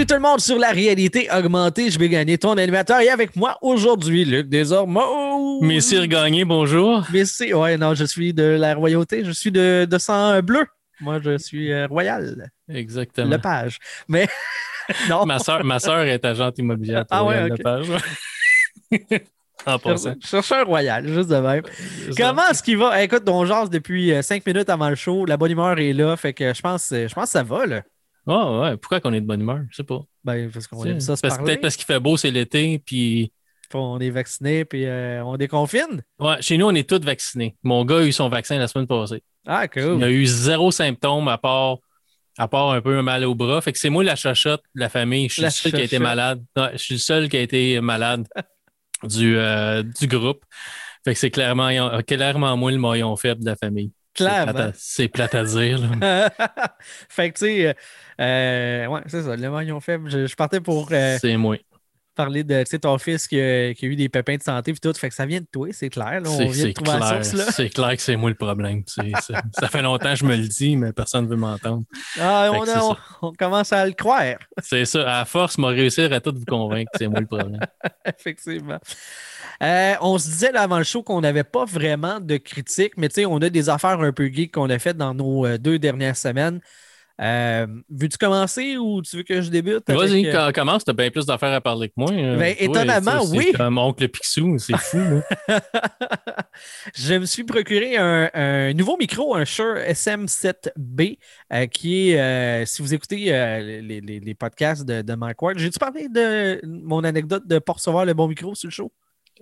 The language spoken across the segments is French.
Tout le monde sur la réalité augmentée. Je vais gagner ton animateur et avec moi aujourd'hui, Luc Desormeaux. Messire Gagné, bonjour. Messi, ouais, non, je suis de la royauté. Je suis de, de sang bleu. Moi, je suis euh, royal. Exactement. Lepage. Mais non. Ma soeur, ma soeur est agente immobilière. Ah ouais, Royal ok. Lepage. en passant. Je cherche un royal, juste de même. Comment est-ce qu'il va? Écoute, on jase depuis euh, cinq minutes avant le show. La bonne humeur est là. Fait que je pense, je pense que ça va, là. Ouais, ouais. Pourquoi qu'on est de bonne humeur? Je sais pas. Ben, parce qu'on C'est- aime ça se parce- parler. Peut-être parce qu'il fait beau, c'est l'été, puis On est vacciné puis euh, on déconfine. ouais, chez nous, on est tous vaccinés. Mon gars a eu son vaccin la semaine passée. Ah, Il cool. a eu zéro symptôme à part, à part un peu mal au bras. Fait que c'est moi la chachotte de la famille. Je suis La le seul qui a été malade. Ouais, je suis le seul qui a été malade du, euh, du groupe. Fait que c'est clairement, clairement moi le maillon faible de la famille. C'est Clairement. plate à- C'est plate à dire. là. fait que, tu sais, euh, ouais, c'est ça, le maillon faible. Je, je partais pour euh, C'est moi. parler de, tu sais, ton fils qui a, qui a eu des pépins de santé puis tout. Fait que ça vient de toi, c'est clair. là. on C'est vient de c'est trouver la clair. source. C'est clair que c'est moi le problème. Ça fait longtemps que je me le dis, mais personne ne veut m'entendre. Ah, on, a- commence à le croire, C'est ça. À force, m'a réussir à tout vous convaincre que c'est moi le problème. effectivement. Euh, on se disait là, avant le show qu'on n'avait pas vraiment de critiques, mais tu sais, on a des affaires un peu geeks qu'on a faites dans nos euh, deux dernières semaines. Euh, Veux-tu commencer ou tu veux que je débute? Vas-y, euh, com- commence. T'as bien plus d'affaires à parler que moi. Euh, Ben, toi, étonnamment, oui. Comme oncle Picsou. C'est fou. je me suis procuré un, un nouveau micro, un Shure SM7B, euh, qui est, si vous écoutez les, les- les podcasts de, de Mike Ward, j'ai-tu parlé de mon anecdote de ne pas recevoir le bon micro sur le show?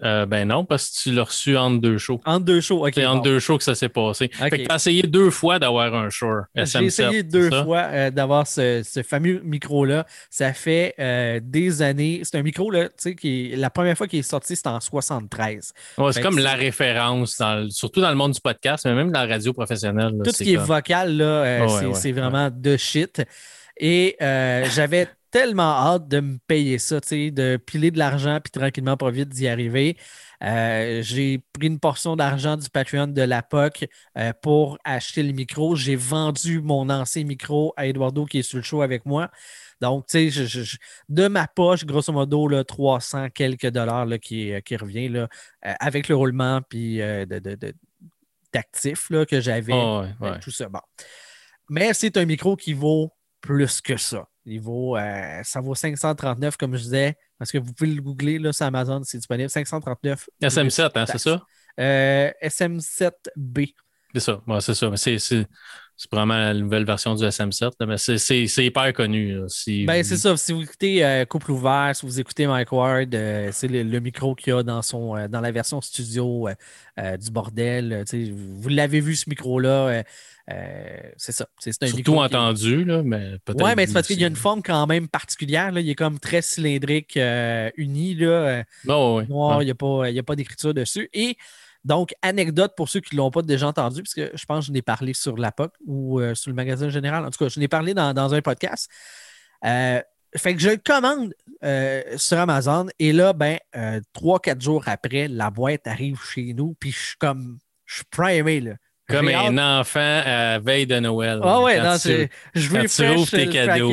Euh, ben non, parce que tu l'as reçu entre deux shows. Entre deux shows, OK. C'est bon. entre deux shows que ça s'est passé. Ok. Fait que t'as essayé deux fois d'avoir un Shure J'ai SM7. essayé deux fois euh, d'avoir ce, ce fameux micro-là. Ça fait euh, des années. C'est un micro, là, tu sais, qui est- la première fois qu'il est sorti, c'était en 73. Ouais, c'est comme la référence, dans le- surtout dans le monde du podcast, mais même dans la radio professionnelle. là, Tout ce qui est vocal, là, Ouais, c'est ouais, vraiment de shit. Et euh, j'avais tellement hâte de me payer ça, de piler de l'argent puis tranquillement, pas vite d'y arriver. Euh, j'ai pris une portion d'argent du Patreon de la POC euh, pour acheter le micro. J'ai vendu mon ancien micro à Eduardo qui est sur le show avec moi. Donc, tu sais, de ma poche, grosso modo, là, 300 quelques dollars là, qui, qui revient là, euh, avec le roulement puis euh, de- de- de- d'actifs là, que j'avais. Ah ouais, Euh, ouais. Tout ça. Bon. Mais c'est un micro qui vaut plus que ça. Il vaut, euh, ça vaut 539, comme je disais, parce que vous pouvez le googler là, sur Amazon, c'est disponible. 539. SM7, hein, c'est ça? Euh, SM7B. C'est ça. Ouais, c'est ça. Mais c'est, c'est, c'est vraiment la nouvelle version du SM7. là, mais c'est, c'est, c'est hyper connu. là. Si Ben, vous- c'est ça. Si vous écoutez euh, Couple ouvert, si vous écoutez Mike Ward, euh, c'est le, le micro qu'il y a dans, son, euh, dans la version studio euh, euh, du bordel. euh, vous l'avez vu, ce micro-là. Euh, c'est ça. C'est un Surtout entendu, là, mais peut-être. Ouais, mais c'est parce qu'il y a une forme quand même particulière. Là. Il est comme très cylindrique, euh, uni, là, euh, Non, noir, ouais. il n'y a pas, pas d'écriture dessus. Et donc, anecdote pour ceux qui ne l'ont pas déjà entendu, puisque je pense que je n'ai parlé sur la POC ou euh, sur le magasin général. En tout cas, je n'ai parlé dans, dans un podcast. Euh, fait que je le commande euh, sur Amazon et là, ben, trois, quatre jours après, la boîte arrive chez nous, puis je suis comme, je suis primé, là. Comme un enfant à veille de Noël. ah ouais, Quand non, tu- c'est. Je ouvres tes le cadeaux.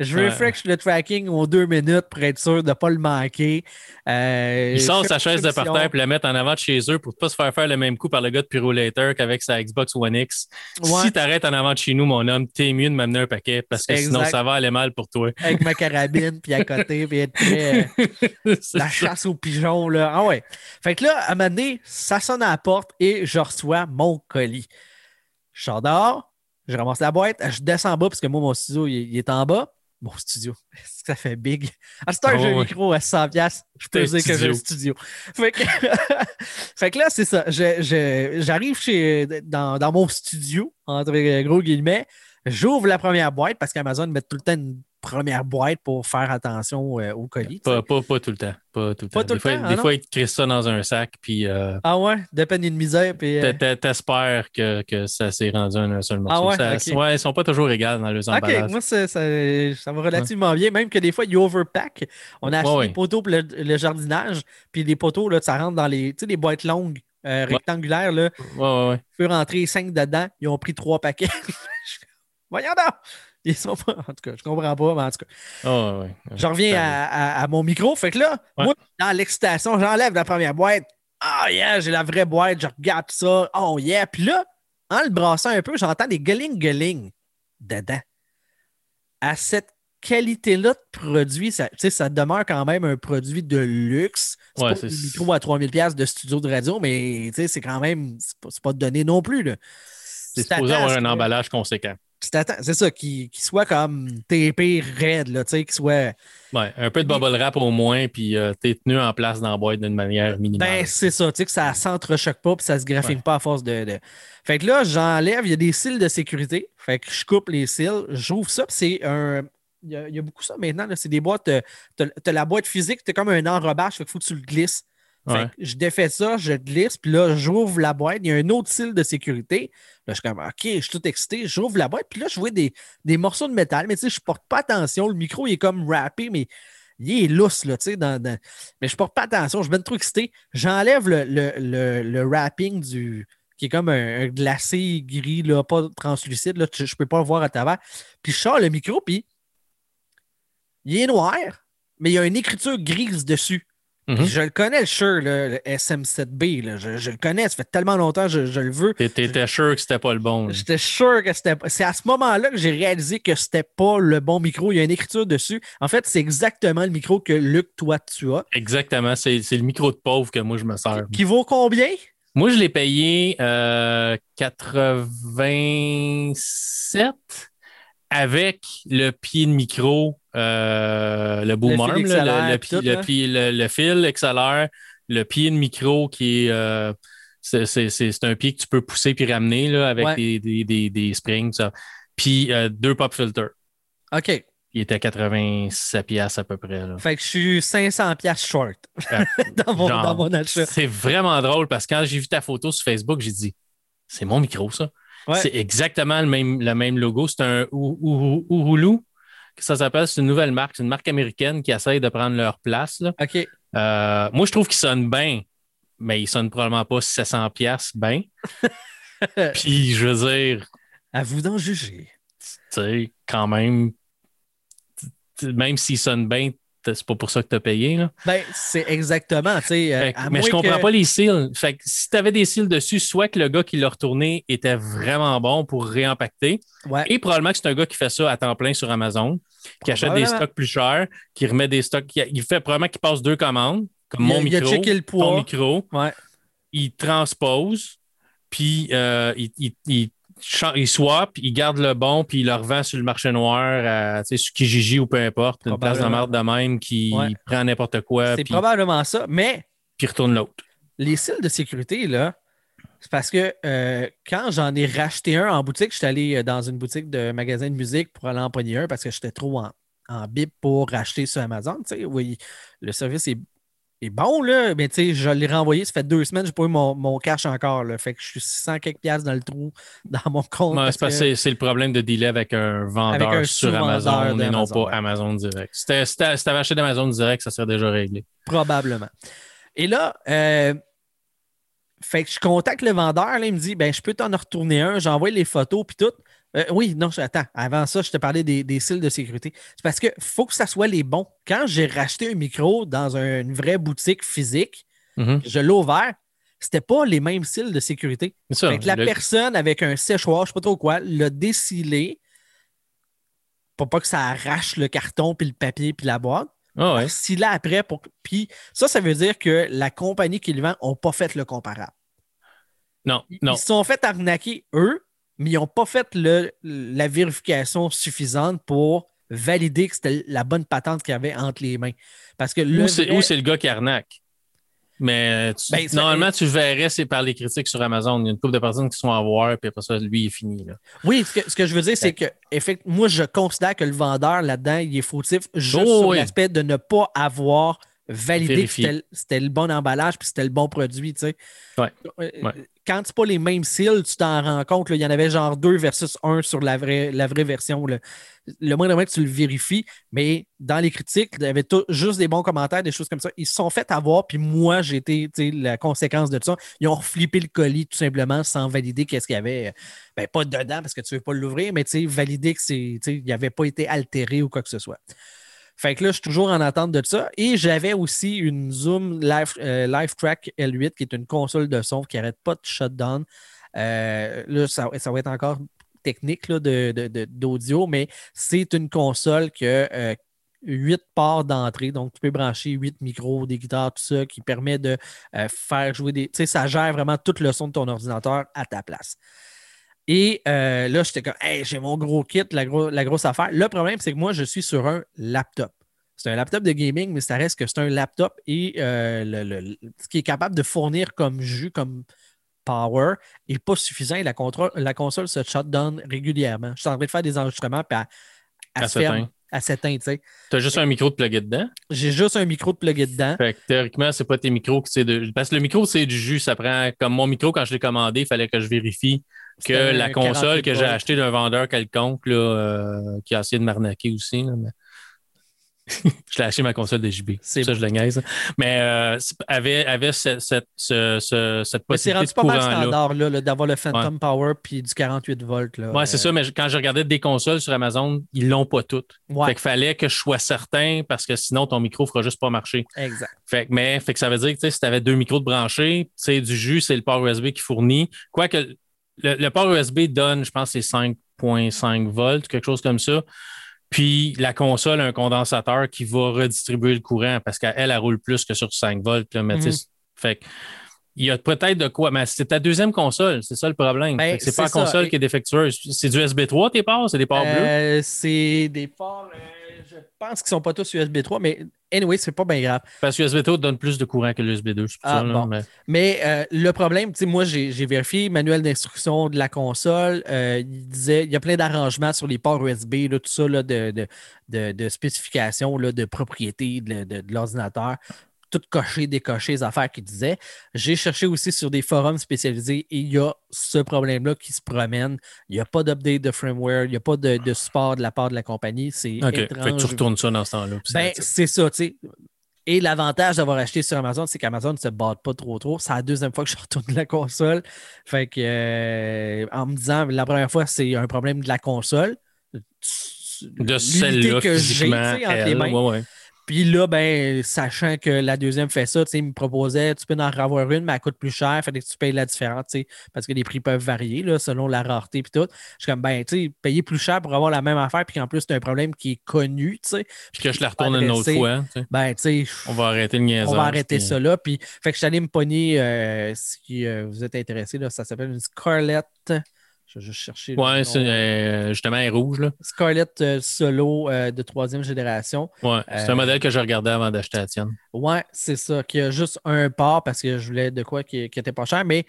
Je Ouais. refresh le tracking aux deux minutes pour être sûr de ne pas le manquer. Euh, Il sort je sa chaise de parterre puis la mettre en avant de chez eux pour ne pas se faire faire le même coup par le gars de Pyrolator qu'avec sa Xbox One X. Ouais. Si tu arrêtes en avant de chez nous, mon homme, t'es mieux de m'amener un paquet parce que sinon ça va aller mal pour toi. Avec ma carabine, puis à côté, puis être prêt. euh, la chasse aux pigeons, là. Ah ouais. Fait que là, à un moment donné, ça sonne à la porte et je reçois mon colis. Je sors dehors, je ramasse la boîte, je descends en bas parce que moi, mon il, il est en bas. Mon studio, est-ce que ça fait big? À cette heure, Ah j'ai un micro à 100$, piastres, je peux dire que j'ai un studio. Fait que, fait que là, c'est ça. J'arrive chez dans, dans mon studio, entre gros guillemets. J'ouvre la première boîte parce qu'Amazon met tout le temps une première boîte pour faire attention euh, au colis. tu. Pas, pas, pas tout le temps. Pas tout le Pas temps. tout des le fois, temps, ah des fois, ils te crissent ça dans un sac, puis euh, Ah ouais, de peine et de misère. Puis, euh, t'espères que, que ça s'est rendu en un seul morceau. Ah ouais, Ça- ok. ouais, ils sont pas toujours égales dans les OK, emballages. moi, ça, ça, ça va relativement bien. Même que des fois, ils overpack. On a acheté Ouais, des poteaux pour le, le jardinage, puis des poteaux, là, ça rentre dans les, tu sais, les boîtes longues, euh, rectangulaires. Là, ouais. peut rentrer cinq dedans. Ils ont pris trois paquets. Voyons donc! Ils sont pas. En tout cas, je comprends pas, mais en tout cas. Oh, ouais. Je reviens à, à- à mon micro. Fait que là, Ouais. moi, dans l'excitation, j'enlève la première boîte. Ah, yeah, j'ai la vraie boîte. Je regarde ça. Oh, yeah. Puis là, en le brassant un peu, j'entends des gueuling-gueuling dedans. À cette qualité-là de produit, ça, ça demeure quand même un produit de luxe. C'est Ouais, pas c'est- un micro à 3000$ de studio de radio, mais c'est quand même, c'est pas, pas donné non plus. C'est supposé avoir un que- emballage conséquent. C'est ça, qu'il qu'il soit comme TP raide, là, tu sais, qu'il soit. Ouais, un peu de bubble wrap au moins, puis euh, t'es tenu en place dans la boîte d'une manière minimale. Ben, c'est ça, tu sais, que ça s'entrechoque pas puis ça se graphine Ouais. pas à force de, de- Fait que là, j'enlève, il y a des cils de sécurité. Fait que je coupe les cils, j'ouvre ça, puis c'est un. Il y, a, il y a beaucoup ça maintenant, c'est des boîtes. euh, T'as la boîte physique, t'as comme un enrobage, fait qu'il faut que tu le glisses. Fait Ouais. que je défais ça, je glisse, puis là, j'ouvre la boîte. Il y a un autre cil de sécurité. Là, je suis comme, OK, je suis tout excité. J'ouvre la boîte, puis là, je vois des, des morceaux de métal. Mais tu sais, je porte pas attention. Le micro, il est comme wrappé, mais il est lousse, là, tu sais. Dans, dans- Mais je porte pas attention. Je suis bien trop excité. J'enlève le, le, le, le wrapping du qui est comme un, un glacé gris, là, pas translucide. Là, je, je peux pas le voir à travers. Puis je sors le micro, puis il est noir, mais il y a une écriture grise dessus. Mhm. Je le connais, le Shure, là, le SM7B. là. Je, je le connais, ça fait tellement longtemps que je, je le veux. T'é- T'étais sûr que c'était pas le bon. J'étais sûr que c'était pas. C'est à ce moment-là que j'ai réalisé que c'était pas le bon micro. Il y a une écriture dessus. En fait, c'est exactement le micro que Luc, toi, tu as. Exactement. C'est c'est le micro de pauvre que moi, je me sers. Qui vaut combien? Moi, je l'ai payé euh, 87 avec le pied de micro, euh, le boom arm, le, le tout, fil XLR, le pied de micro qui est. euh, c'est un pied que tu peux pousser puis ramener là, avec Ouais. des, des, des, des springs. ça. Puis euh, deux pop filters. OK. Il était à 87 piastres à peu près. là. Fait que je suis 500 pièces short Euh, dans, mon, genre, dans mon achat. C'est vraiment drôle parce que quand j'ai vu ta photo sur Facebook, j'ai dit c'est mon micro, ça. Ouais. C'est exactement le même, le même logo. C'est un Uhulu, que ça s'appelle. C'est une nouvelle marque. C'est une marque américaine qui essaye de prendre leur place. là. OK. Euh, moi, je trouve qu'il sonne bien, mais il sonne probablement pas 700 pièces bien. Puis, je veux dire, À vous d'en juger. tu sais, quand même, même s'il sonne bien, c'est pas pour ça que tu as payé. Là. Ben, c'est exactement, euh, à mais je comprends que- pas les cils. Fait que si tu avais des cils dessus, soit que le gars qui l'a retourné était vraiment bon pour réempacter, Ouais. et probablement que c'est un gars qui fait ça à temps plein sur Amazon, qui achète des stocks plus chers, qui remet des stocks, qui- il fait probablement qu'il passe deux commandes, comme Il a- mon il a micro, le ton micro, Ouais. il transpose, puis euh, il, il, il, swap, il garde le bon, puis il le revend sur le marché noir, à, tu sais, sur Kijiji ou peu importe, une place de merde de même qui Ouais. prend n'importe quoi, C'est probablement ça. Mais puis retourne l'autre. les cils de sécurité, là, c'est parce que euh, quand j'en ai racheté un en boutique, j'étais allé euh, dans une boutique de magasin de musique pour aller en pogner un parce que j'étais trop en, en bip pour racheter sur Amazon. Tu sais, oui, le service est, est bon, là, mais tu sais, je l'ai renvoyé, ça fait deux semaines, je n'ai pas eu mon, mon cash encore. Là, fait que je suis 600 quelques piastres dans le trou dans mon compte. Ouais, c'est que- le problème de dealer avec un vendeur Avec un sur Amazon et non pas. Amazon direct. Si t'avais si acheté d'Amazon direct, ça serait déjà réglé. Probablement. Et là, euh, fait que je contacte le vendeur, là, il me dit ben, je peux t'en retourner un, j'envoie les photos puis tout. Euh, oui, non, attends, avant ça, je te parlais des, des cils de sécurité. C'est parce qu'il faut que ça soit les bons. Quand j'ai racheté un micro dans un- une vraie boutique physique, Mhm. je l'ai ouvert, c'était pas les mêmes cils de sécurité. C'est ça. Que la le- personne avec un séchoir, je sais pas trop quoi, l'a décilé pour pas que ça arrache le carton, puis le papier, puis la boîte. Ouais. Si là après, pour... puis ça, ça veut dire que la compagnie qui le vend n'a pas fait le comparable. Non, non. ils se sont fait arnaquer eux, mais ils n'ont pas fait le, la vérification suffisante pour valider que c'était la bonne patente qu'il y avait entre les mains. Parce que le Ou c'est vrai- le gars qui arnaque. Mais tu- Ben, normalement, tu verrais, c'est par les critiques sur Amazon. Il y a une couple de personnes qui sont à voir, puis après ça, lui, il est fini. Là. Oui, ce que, ce que je veux dire, c'est que moi, je considère que le vendeur là-dedans, il est fautif juste Oh, sur oui. l'aspect de ne pas avoir valider que c'était le bon emballage puis c'était le bon produit. Tu sais. Ouais. Euh, quand c'est pas les mêmes cils, tu t'en rends compte. Il y en avait genre deux versus un sur la vraie, la vraie version. Le moindre que tu le vérifies, mais dans les critiques, il y avait juste des bons commentaires, des choses comme ça. Ils se sont fait avoir, puis moi, j'ai été la conséquence de ça. Ils ont flippé le colis tout simplement sans valider qu'est-ce qu'il y avait. Ben, pas dedans parce que tu ne veux pas l'ouvrir, mais valider qu'il n'avait pas été altéré ou quoi que ce soit. Fait que là, je suis toujours en attente de ça. Et j'avais aussi une Zoom Live, euh, Track L8 qui est une console de son qui n'arrête pas de shutdown. Euh, là, ça, va être encore technique d'audio, mais c'est une console qui a 8 euh, ports d'entrée. Donc, tu peux brancher 8 micros, des guitares, tout ça, qui permet de faire jouer des. Tu sais, ça gère vraiment tout le son de ton ordinateur à ta place. Et euh, là, j'étais comme, hey, j'ai mon gros kit, la, la, grosse affaire. Le problème, c'est que moi, je suis sur un laptop. C'est un laptop de gaming, mais ça reste que c'est un laptop et euh, ce qui est capable de fournir comme jus, comme power, n'est pas suffisant et la, la console se shutdown régulièrement. Je suis en train de faire des enregistrements puis à, s'éteindre. Tu as juste un micro de plugger dedans? J'ai juste un micro de plugger dedans. Fait que théoriquement, c'est pas tes micros qui c'est de. Parce que le micro, c'est du jus. Ça prend comme mon micro, quand je l'ai commandé, il fallait que je vérifie que la console que j'ai achetée d'un vendeur quelconque là, euh, qui a essayé de m'arnaquer aussi. je l'ai acheté ma console de JB. Ça, je le niaise. Mais euh, avait, avait cette, cette, cette, cette possibilité c'est rendu pas mal standard là, d'avoir le Phantom Power puis du 48 volts. Oui, c'est ça, mais quand je regardais des consoles sur Amazon, ils l'ont pas toutes. Fait qu'il fallait que je sois certain parce que sinon ton micro ne fera juste pas marcher. Exact. Fait mais fait que ça veut dire que si tu avais deux micros de branchés, c'est du jus, c'est le port USB qui fournit. Quoique le, port USB donne, je pense, c'est 5,5 volts, quelque chose comme ça. Puis la console a un condensateur qui va redistribuer le courant parce qu'elle, elle, roule plus que sur 5 volts. Mhm. Fait il y a peut-être de quoi, mais c'est ta deuxième console, c'est ça le problème. Ben, c'est pas la console qui est défectueuse. C'est du USB 3 tes ports, c'est des ports euh, bleus? C'est des ports. Euh, je pense qu'ils ne sont pas tous USB 3, mais anyway, c'est pas bien grave. Parce que USB 3 donne plus de courant que l'USB 2. Ah, mais, euh, le problème, moi, j'ai vérifié le manuel d'instruction de la console. Euh, il disait il y a plein d'arrangements sur les ports USB, tout ça de, de, spécifications, de propriétés de l'ordinateur tout coché, décoché les affaires qu'il disait. J'ai cherché aussi sur des forums spécialisés et il y a ce problème-là qui se promène. Il n'y a pas d'update de firmware, il n'y a pas de, support de la part de la compagnie. C'est étrange. tu retournes ça dans ce temps-là. Ben, c'est ça, tu sais. Et l'avantage d'avoir acheté sur Amazon, c'est qu'Amazon ne se bat pas trop trop. C'est la deuxième fois que je retourne la console. Fait que euh, en me disant la première fois, c'est un problème de la console. De celle-là que j'ai entre les mains. Puis là, ben, sachant que la deuxième fait ça, il me proposait, tu peux en avoir une, mais elle coûte plus cher, fait que tu payes la différence, parce que les prix peuvent varier là, selon la rareté puis tout. Je suis comme, ben, tu sais, payer plus cher pour avoir la même affaire, puis qu'en plus, c'est un problème qui est connu, tu sais. Puis que je la retourne une autre fois. Ben, tu sais. On va arrêter le niaisage. On va arrêter ça là. Puis, fait que je suis allé me pogner, euh, si euh, vous êtes intéressé, là, ça s'appelle une Scarlett. Je vais juste chercher. Ouais, c'est euh, justement, elle est rouge. Là. Scarlett euh, Solo euh, de troisième génération. Ouais, c'est un modèle que je regardais avant d'acheter la tienne. Ouais, c'est ça, qui a juste un port parce que je voulais de quoi qui, qui était pas cher, mais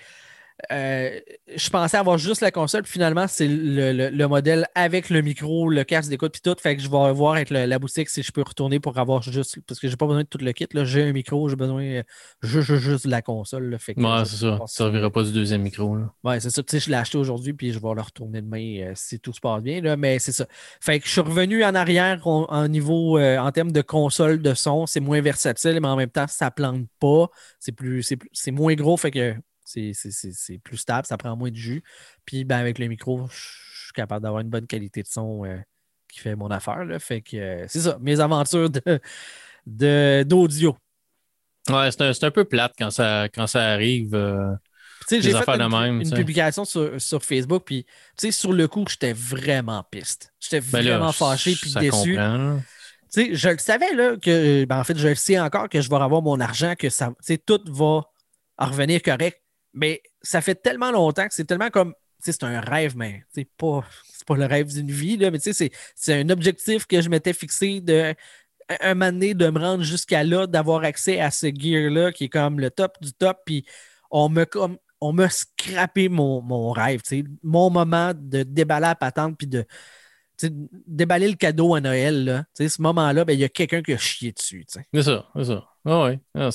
euh, je pensais avoir juste la console, puis finalement, c'est le, modèle avec le micro, le casque d'écoute, puis tout. Fait que je vais voir avec la boutique si je peux retourner pour avoir juste. Parce que j'ai pas besoin de tout le kit. J'ai un micro, j'ai besoin euh, juste, juste, de la console. fait ouais, c'est ça. Ça servira pas du deuxième micro. Là. Ouais, c'est ça. Tu sais, je l'ai acheté aujourd'hui, puis je vais le retourner demain euh, si tout se passe bien. Là, mais c'est ça. Fait que je suis revenu en arrière en, niveau, en termes de console de son. C'est moins versatile, mais en même temps, ça plante pas. C'est plus, c'est moins gros. Fait que c'est plus stable, ça prend moins de jus. Puis ben, avec le micro, je suis capable d'avoir une bonne qualité de son euh, qui fait mon affaire. Là. Fait que euh, c'est ça, mes aventures d'audio. De, ouais, c'est un, peu plate quand ça, quand ça arrive. Euh, j'ai fait une, même, une publication sur, sur Facebook, puis sur le coup, j'étais vraiment piste. J'étais ben vraiment fâché puis déçu. je le savais là, que ben, en fait, je le sais encore que je vais avoir mon argent, que ça, tout va revenir correct. Mais ça fait tellement longtemps que c'est tellement comme. C'est un rêve, mais c'est pas, le rêve d'une vie, là, mais c'est un objectif que je m'étais fixé de un moment donné, de me rendre jusqu'à là, d'avoir accès à ce gear-là qui est comme le top du top. Puis on me m'a scrappé mon, mon rêve, mon moment de déballer la patente puis de, déballer le cadeau à Noël, là, ce moment-là, ben, il y a quelqu'un qui a chié dessus. C'est ça, c'est ça. Ah ouais. Ah,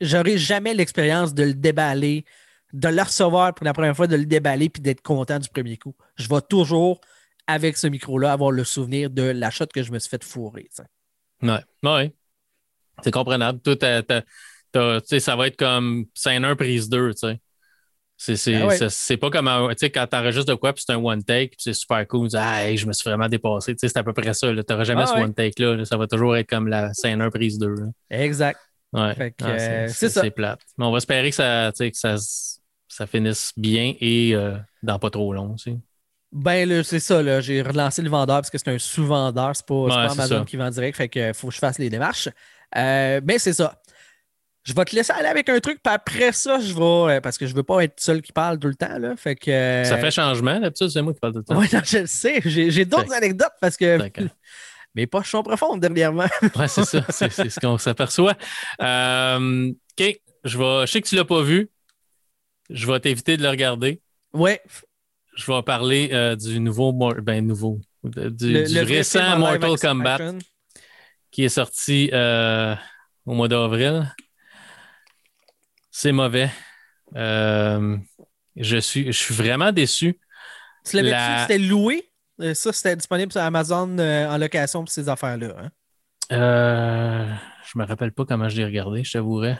j'aurais jamais, l'expérience de le déballer, de le recevoir pour la première fois, de le déballer puis d'être content du premier coup. Je vais toujours, avec ce micro-là, avoir le souvenir de la shot que je me suis fait fourrer. Ouais, ouais. C'est comprenable. Tout ça va être comme scène 1, prise 2, tu sais. Ben c'est pas comme tu sais, quand t'enregistres de quoi, puis c'est un one take, c'est super cool. Tu dis, ah, je me suis vraiment dépassé. C'est à peu près ça. Tu n'auras jamais ce one take-là. Ça va toujours être comme la scène 1, prise 2. Exact. Ouais. Ah, euh, c'est ça. C'est plate. Mais on va espérer que ça, que ça, ça finisse bien et euh, dans pas trop long. Ben, c'est ça. J'ai relancé le vendeur parce que c'est un sous-vendeur. C'est pas, pas Amazon qui vend direct. Fait que faut que je fasse les démarches. Euh, mais c'est ça. Je vais te laisser aller avec un truc, puis après ça, je vais. Euh, parce que je veux pas être seul qui parle tout le temps. Là, fait que, euh, Ça fait changement, d'habitude, c'est moi qui parle tout le temps. Oui, je le sais. J'ai d'autres anecdotes parce que mes poches sont profondes dernièrement. oui, c'est ça. C'est ce qu'on s'aperçoit. Euh, OK. Je, vais, je sais que tu ne l'as pas vu. Je vais t'éviter de le regarder. Oui. Je vais parler du nouveau. Ben, nouveau. Du, récent Mortal Kombat qui est sorti au mois d'avril. C'est mauvais. Euh, je, suis, je suis vraiment déçu. Tu l'avais dit c'était loué? Euh, ça, c'était disponible sur Amazon euh, en location pour ces affaires-là. Hein? Euh, je me rappelle pas comment je l'ai regardé, je t'avouerais.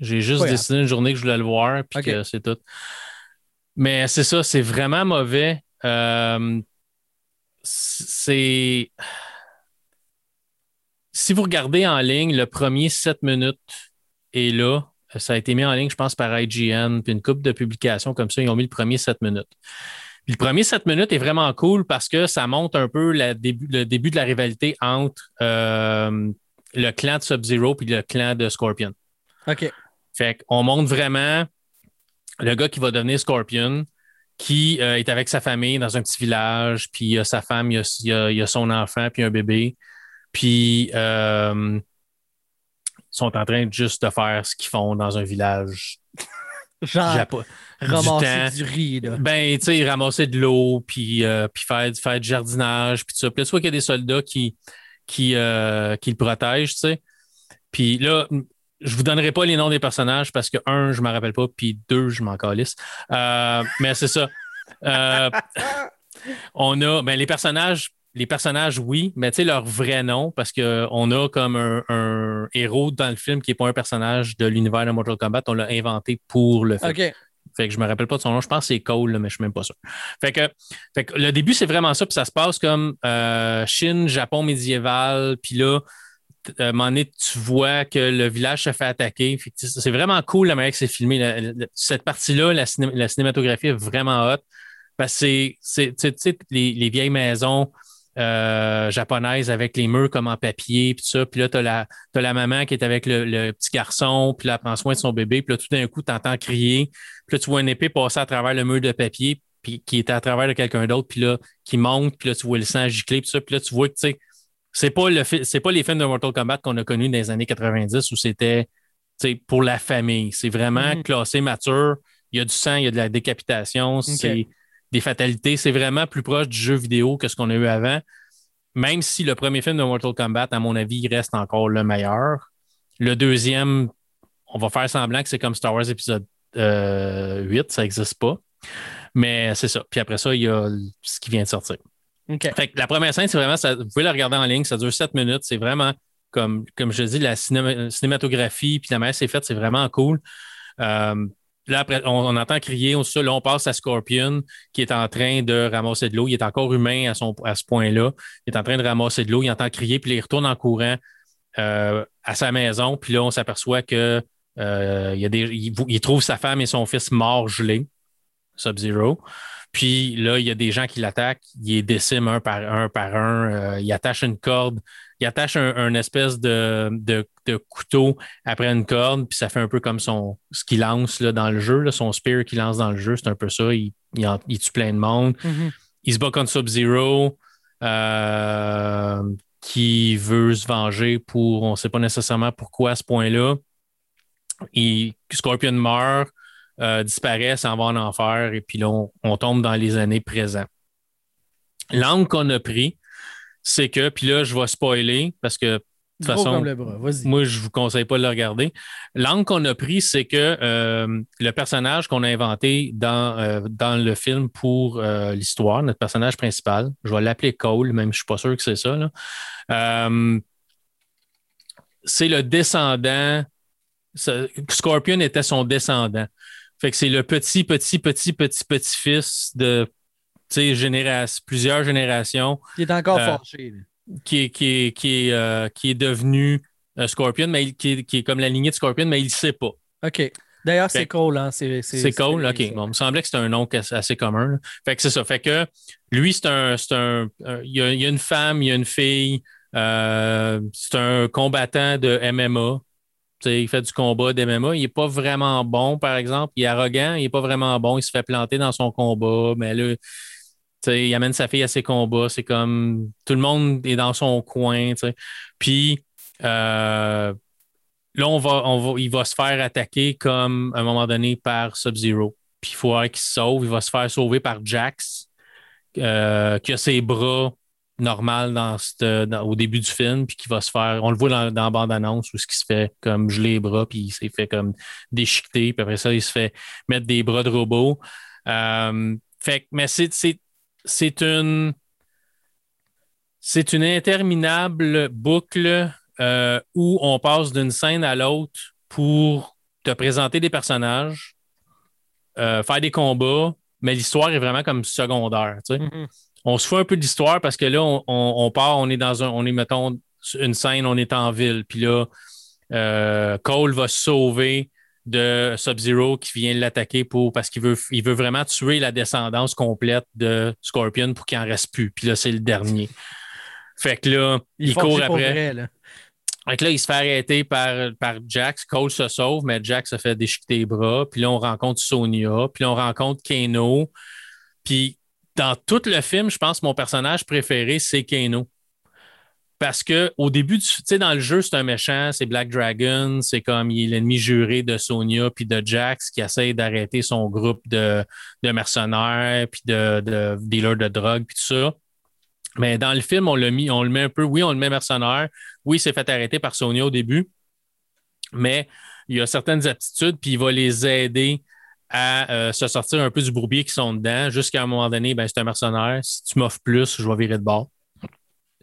J'ai juste décidé une journée que je voulais le voir, puis que c'est tout. Mais c'est ça, c'est vraiment mauvais. c'est. Si vous regardez en ligne, le premier 7 minutes est là. Ça a été mis en ligne, je pense, par IGN, puis une coupe de publications comme ça. Ils ont mis le premier 7 minutes. le premier 7 minutes est vraiment cool parce que ça montre un peu le début de la rivalité entre euh, le clan de Sub-Zero et le clan de Scorpion. OK. Fait qu'on montre vraiment le gars qui va devenir Scorpion, qui euh, est avec sa famille dans un petit village, puis il a sa femme, il a, a, son enfant, puis un bébé. Puis euh, sont en train juste de faire ce qu'ils font dans un village. Genre, ramasser du, riz. Là. Ben, tu sais, ramasser de l'eau, puis, euh, puis faire, faire, du jardinage, puis tout ça. Puis là, soit qu'il y a des soldats qui, qui, euh, qui le protègent, tu sais. Puis là, je vous donnerai pas les noms des personnages parce que, un, je ne m'en rappelle pas, puis deux, je m'en calisse. Euh, mais c'est ça. on a, ben, les personnages les personnages, oui, mais tu sais, leur vrai nom, parce qu'on a comme un, héros dans le film qui n'est pas un personnage de l'univers de Mortal Kombat, on l'a inventé pour le film. Fait que je me rappelle pas de son nom, je pense que c'est Cole, mais je suis même pas sûr. Fait que, le début, c'est vraiment ça, puis ça se passe comme euh, Chine, Japon médiéval, puis là, à un moment donné, tu vois que le village se fait attaquer. C'est vraiment cool la manière que c'est filmé. cette partie-là, la, cinématographie est vraiment hot. Parce que c'est, les, les, vieilles maisons, euh, japonaise avec les murs comme en papier, puis ça. Puis là, tu as la, la maman qui est avec le, petit garçon, puis là, elle prend soin de son bébé. Puis là, tout d'un coup, tu entends crier. Puis là, tu vois une épée passer à travers le mur de papier, puis qui est à travers de quelqu'un d'autre, puis là, qui monte, puis là, tu vois le sang gicler, puis ça. Puis là, tu vois que, tu sais, c'est pas, le c'est pas les films de Mortal Kombat qu'on a connus dans les années 90 où c'était pour la famille. C'est vraiment mm-hmm. classé mature. Il y a du sang, il y a de la décapitation. C'est des fatalités. C'est vraiment plus proche du jeu vidéo que ce qu'on a eu avant. Même si le premier film de Mortal Kombat, à mon avis, reste encore le meilleur. Le deuxième, on va faire semblant que c'est comme Star Wars épisode 8, euh, ça n'existe pas. Mais c'est ça. Puis après ça, il y a ce qui vient de sortir. la première scène, c'est vraiment, ça, vous pouvez la regarder en ligne, ça dure 7 minutes. C'est vraiment, comme, comme je dis, la cinématographie, puis la manière c'est fait, c'est vraiment cool. Euh, Là, après, on, entend crier, on, là, on passe à Scorpion qui est en train de ramasser de l'eau. Il est encore humain à ce point-là. Il est en train de ramasser de l'eau. Il entend crier, puis il retourne en courant euh, à sa maison. Puis là, on s'aperçoit que euh, il, y a des, il, trouve sa femme et son fils morts gelés, Sub-Zero. Puis là, il y a des gens qui l'attaquent. Il les décime un par un par un. Euh, il attache une corde il attache un, espèce de, couteau après une corde, puis ça fait un peu comme son ce qu'il lance là, dans le jeu, son spear qu'il lance dans le jeu, c'est un peu ça. Il, tue plein de monde. Mm-hmm. Il se bat contre Sub-Zero, euh, qui veut se venger pour, on ne sait pas nécessairement pourquoi à ce point-là. Scorpion meurt, euh, disparaît, s'en va en enfer, et puis là, on, tombe dans les années présentes. L'angle qu'on a pris, c'est que, puis là, je vais spoiler parce que de toute façon, moi, je ne vous conseille pas de le regarder. L'angle qu'on a pris, c'est que euh, le personnage qu'on a inventé dans, euh, dans le film pour euh, l'histoire, notre personnage principal, je vais l'appeler Cole, même je ne suis pas sûr que c'est ça. c'est le descendant. Scorpion était son descendant. Fait que c'est le petit, petit, petit, petit, petit-fils de génération, plusieurs générations. Il est encore fâché qui est, qui qui euh, qui est devenu un Scorpion, mais qui, est, comme la lignée de Scorpion, mais il ne sait pas. OK. D'ailleurs, c'est Cole. Hein? C'est Cole, OK. Bon, il me semblait que c'était un nom assez commun. Fait que c'est ça. Fait que lui, c'est un. un, il, y a, une femme, il y a une fille. Euh, c'est un combattant de MMA. Il fait du combat de MMA. Il n'est pas vraiment bon, par exemple. Il est arrogant, il n'est pas vraiment bon. Il se fait planter dans son combat. Mais là, il amène sa fille à ses combats. C'est comme tout le monde est dans son coin. Puis euh, là, va, il va se faire attaquer comme à un moment donné par Sub-Zero. Puis il faut qu'il se sauve. Il va se faire sauver par Jax, euh, qui a ses bras normal dans, au début du film, puis qui va se faire. On le voit dans, dans la bande-annonce où ce qui se fait comme geler les bras, puis il s'est fait comme déchiqueter, puis après ça, il se fait mettre des bras de robot. Euh, fait mais c'est c'est une c'est une interminable boucle euh, où on passe d'une scène à l'autre pour te présenter des personnages, euh, faire des combats, mais l'histoire est vraiment comme secondaire. Mm-hmm. On se fout un peu d'histoire parce que là, on, part, on est dans un, on est, mettons, une scène, on est en ville, puis là, euh, Cole va se sauver de Sub-Zero qui vient l'attaquer pour parce qu'il veut, il veut vraiment tuer la descendance complète de Scorpion pour qu'il en reste plus. Puis là, c'est le dernier. Fait que là, il, court après. là. Fait que là, il se fait arrêter par, par Jax. Cole se sauve, mais Jax se fait déchiqueter les bras. Puis là, on rencontre Sonia. Puis là, on rencontre Kano. Puis dans tout le film, je pense que mon personnage préféré, c'est Kano. Parce que au début, tu sais, dans le jeu, c'est un méchant, c'est Black Dragon, c'est comme il est l'ennemi juré de Sonia puis de Jax qui essaye d'arrêter son groupe de, mercenaires puis de, de, dealers de drogue puis tout ça. Mais dans le film, on mis, on le met un peu, oui, on le met mercenaire. Oui, il s'est fait arrêter par Sonia au début, mais il a certaines aptitudes, puis il va les aider à euh, se sortir un peu du bourbier qui sont dedans, jusqu'à un moment donné, ben, c'est un mercenaire. Si tu m'offres plus, je vais virer de bord.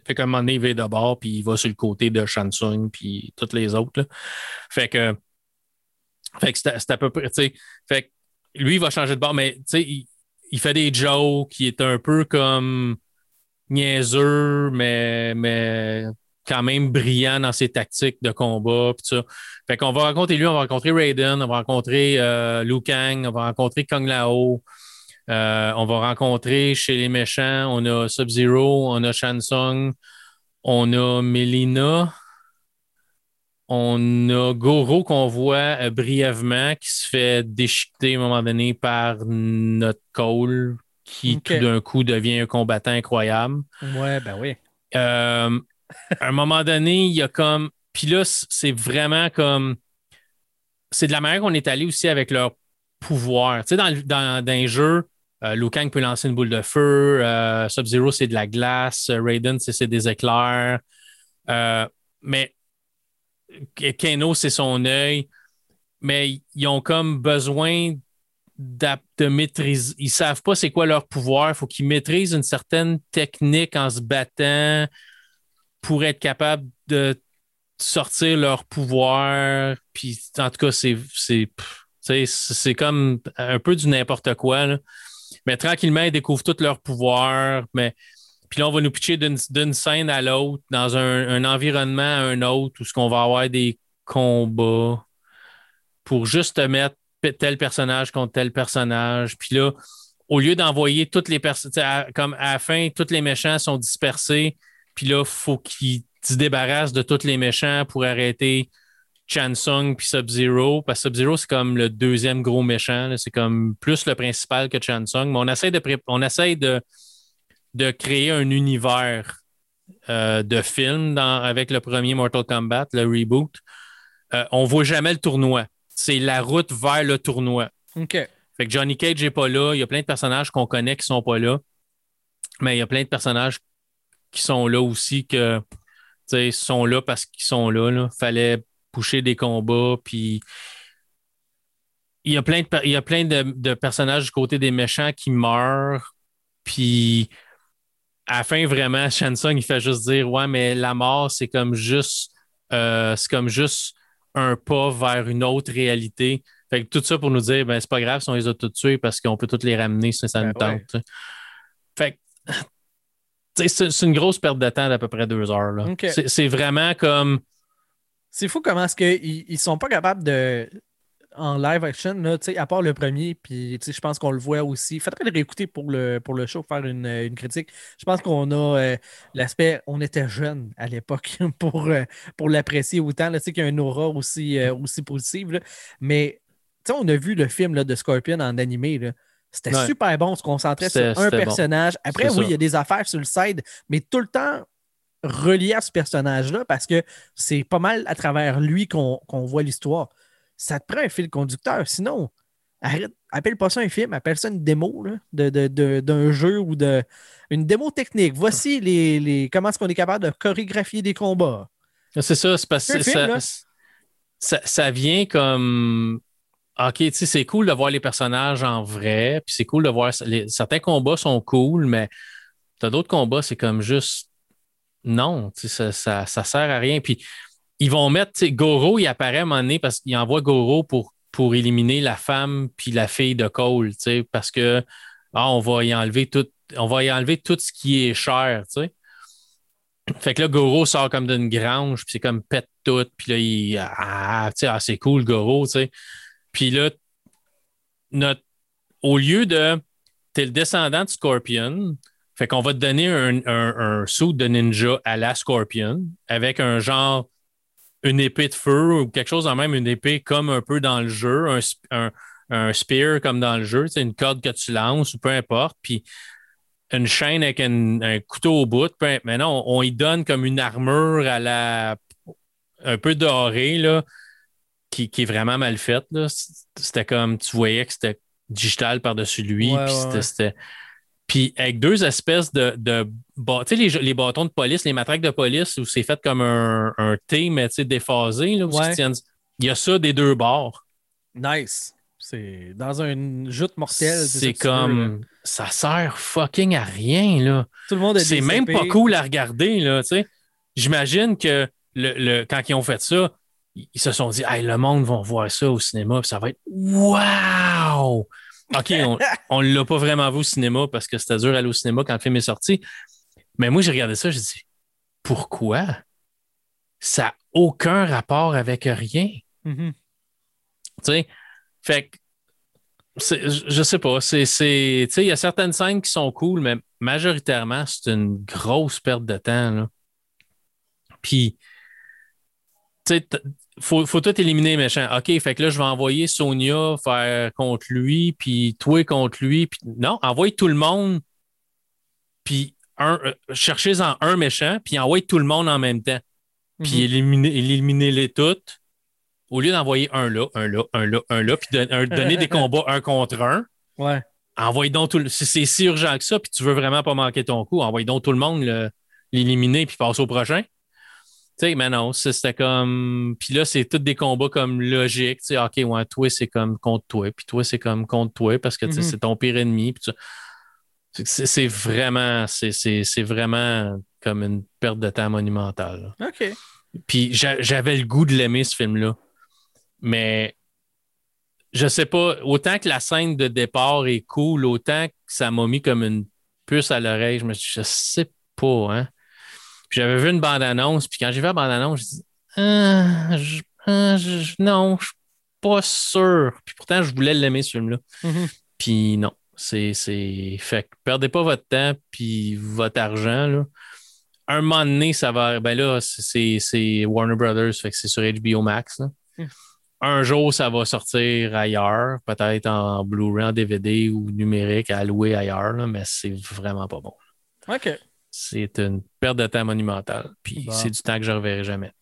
Fait qu'à un moment donné, il va de bord, puis il va sur le côté de Shansung, puis toutes les autres. Fait que, fait que c'est à peu près, tu sais, fait que lui, il va changer de bord, mais tu sais, il, fait des jokes, qui est un peu comme niaiseux, mais, mais quand même brillant dans ses tactiques de combat, puis ça. Fait qu'on va rencontrer lui, on va rencontrer Raiden, on va rencontrer euh, Liu Kang, on va rencontrer Kong Lao, euh, on va rencontrer chez les méchants, on a Sub-Zero, on a Shansung, on a Melina, on a Goro qu'on voit euh, brièvement qui se fait déchiqueter à un moment donné par notre Cole qui tout d'un coup devient un combattant incroyable. Ouais, ben oui. Euh, à un moment donné, il y a comme. Puis là, c'est vraiment comme. C'est de la manière qu'on est allé aussi avec leur pouvoir. Tu sais, dans, dans, un jeu, euh, Liu Kang peut lancer une boule de feu. Euh, Sub-Zero, c'est de la glace. Euh, Raiden, c'est des éclairs. mais Kano, c'est son œil. Mais ils ont comme besoin de maîtriser. Ils savent pas c'est quoi leur pouvoir. Il faut qu'ils maîtrisent une certaine technique en se battant pour être capable de sortir leur pouvoir. Puis, en tout cas, c'est, c'est, comme un peu du n'importe quoi. Mais tranquillement, ils découvrent tout leur pouvoir. Mais puis là, on va nous pitcher d'une scène à l'autre, dans un, environnement à un autre, où ce qu'on va avoir des combats pour juste mettre tel personnage contre tel personnage. Puis là, au lieu d'envoyer toutes les personnes, comme à la fin, tous les méchants sont dispersés. Puis là, il faut qu'ils se débarrassent de tous les méchants pour arrêter Chansung puis Sub-Zero, parce que Sub-Zero, c'est comme le deuxième gros méchant. C'est comme plus le principal que Chansung. Mais on essaie de, on essaie de, de créer un univers euh, de film avec le premier Mortal Kombat, le reboot. Euh, on ne voit jamais le tournoi. C'est la route vers le tournoi. OK. Fait que Johnny Cage n'est pas là. Il y a plein de personnages qu'on connaît qui ne sont pas là. Mais il y a plein de personnages qui sont là aussi que sont là parce qu'ils sont là. Il Fallait pousser des combats, puis il y a plein de, il y a plein de, personnages du côté des méchants qui meurent, puis à la fin, vraiment, Shansung, il fait juste dire Ouais, mais la mort, c'est comme juste euh, c'est comme juste un pas vers une autre réalité. Fait que tout ça pour nous dire ben c'est pas grave si on les a tous tués parce qu'on peut tous les ramener si ça nous ben tente. Fait c'est une grosse perte de temps d'à peu près deux heures. C'est vraiment comme. C'est fou comment est-ce qu'ils ne sont pas capables de. En live action, là, à part le premier, puis je pense qu'on le voit aussi. Il faudrait le réécouter pour le, pour le show, faire une, critique. Je pense qu'on a euh, l'aspect. On était jeunes à l'époque pour, euh, pour l'apprécier autant. Tu sais qu'il y a un aura aussi, euh, aussi positive. Mais on a vu le film de Scorpion en animé. Là. C'était super bon, on se concentrait sur un personnage. Après, oui, il y a des affaires sur le side, mais tout le temps relié à ce personnage-là parce que c'est pas mal à travers lui qu'on voit l'histoire. Ça te prend un fil conducteur. Sinon, arrête, appelle pas ça un film, appelle ça une démo d'un de, jeu ou de une démo technique. Voici les, les comment est-ce qu'on est capable de chorégraphier des combats. C'est ça, c'est parce que ça, ça, vient comme OK, tu sais, c'est cool de voir les personnages en vrai, puis c'est cool de voir. certains combats sont cool, mais t'as d'autres combats, c'est comme juste. Non, tu sais, ça, ça, sert à rien. Puis ils vont mettre. Tu Goro, il apparaît à un moment donné parce qu'il envoie Goro pour, pour éliminer la femme puis la fille de Cole, tu sais, parce que ah, on va y enlever tout. On va y enlever tout ce qui est cher, tu sais. Fait que là, Goro sort comme d'une grange, puis c'est comme pète tout, puis là, il. Ah, tu sais, ah, c'est cool, Goro, tu sais. Puis là, notre, au lieu de. Tu es le descendant de Scorpion, fait qu'on va te donner un, un, de ninja à la Scorpion avec un genre. Une épée de feu ou quelque chose en même, une épée comme un peu dans le jeu, un, un, spear comme dans le jeu, c'est une corde que tu lances ou peu importe. Puis une chaîne avec un, couteau au bout. mais non, on, y donne comme une armure à la un peu dorée, là, qui, est vraiment mal faite. C'était comme, tu voyais que c'était digital par-dessus lui. puis avec deux espèces de. de tu sais, les, les, bâtons de police, les matraques de police, où c'est fait comme un, un T, mais déphasé, là, il y a ça des deux bords. Nice. C'est dans une joute mortelle. C'est comme. ça sert fucking à rien, là. Tout le monde C'est même pas cool à regarder, là, tu sais. J'imagine que le, le, quand ils ont fait ça, ils se sont dit, hey, le monde va voir ça au cinéma, puis ça va être wow! OK, on ne l'a pas vraiment vu au cinéma parce que c'était dur d'aller au cinéma quand le film est sorti. Mais moi, j'ai regardé ça, j'ai dit, pourquoi? Ça n'a aucun rapport avec rien. Mm-hmm. Tu sais, fait que, je sais pas, c'est, il y a certaines scènes qui sont cool, mais majoritairement, c'est une grosse perte de temps. Là. Puis, tu sais, faut, faut tout éliminer les méchants. OK, fait que là, je vais envoyer Sonia faire contre lui, puis toi contre lui. Puis non, envoie tout le monde, puis un, euh, cherchez-en un méchant, puis envoie tout le monde en même temps. Puis mhm. éliminer, les toutes. Au lieu d'envoyer un là, un là, un là, un là, puis donner des combats un contre un. Ouais. Envoie donc tout le. C'est si urgent que ça, puis tu veux vraiment pas manquer ton coup, envoie donc tout le monde l'éliminer, puis passe au prochain. Tu sais, mais non, c'était comme. Puis là, c'est tous des combats comme logiques. Tu sais, OK, ouais, toi, c'est comme contre toi. Puis toi, c'est comme contre toi parce que mm-hmm. c'est ton pire ennemi. C'est vraiment, c'est vraiment comme une perte de temps monumentale. OK. Puis j'avais le goût de l'aimer, ce film-là. Mais je sais pas, autant que la scène de départ est cool, autant que ça m'a mis comme une puce à l'oreille, je me suis dit, je sais pas, hein j'avais vu une bande-annonce, puis quand j'ai vu la bande-annonce, je dis ah, ah, non, je suis pas sûr. Puis pourtant, je voulais l'aimer, ce film-là. Mm-hmm. Puis non, c'est. Fait que perdez pas votre temps, puis votre argent, là. Un moment donné, ça va. Ben là, c'est Warner Brothers, fait que c'est sur HBO Max. Mm. Un jour, ça va sortir ailleurs, peut-être en Blu-ray, en DVD ou numérique, à louer ailleurs, là, mais c'est vraiment pas bon. OK c'est une perte de temps monumentale. Puis c'est du temps que je ne reverrai jamais.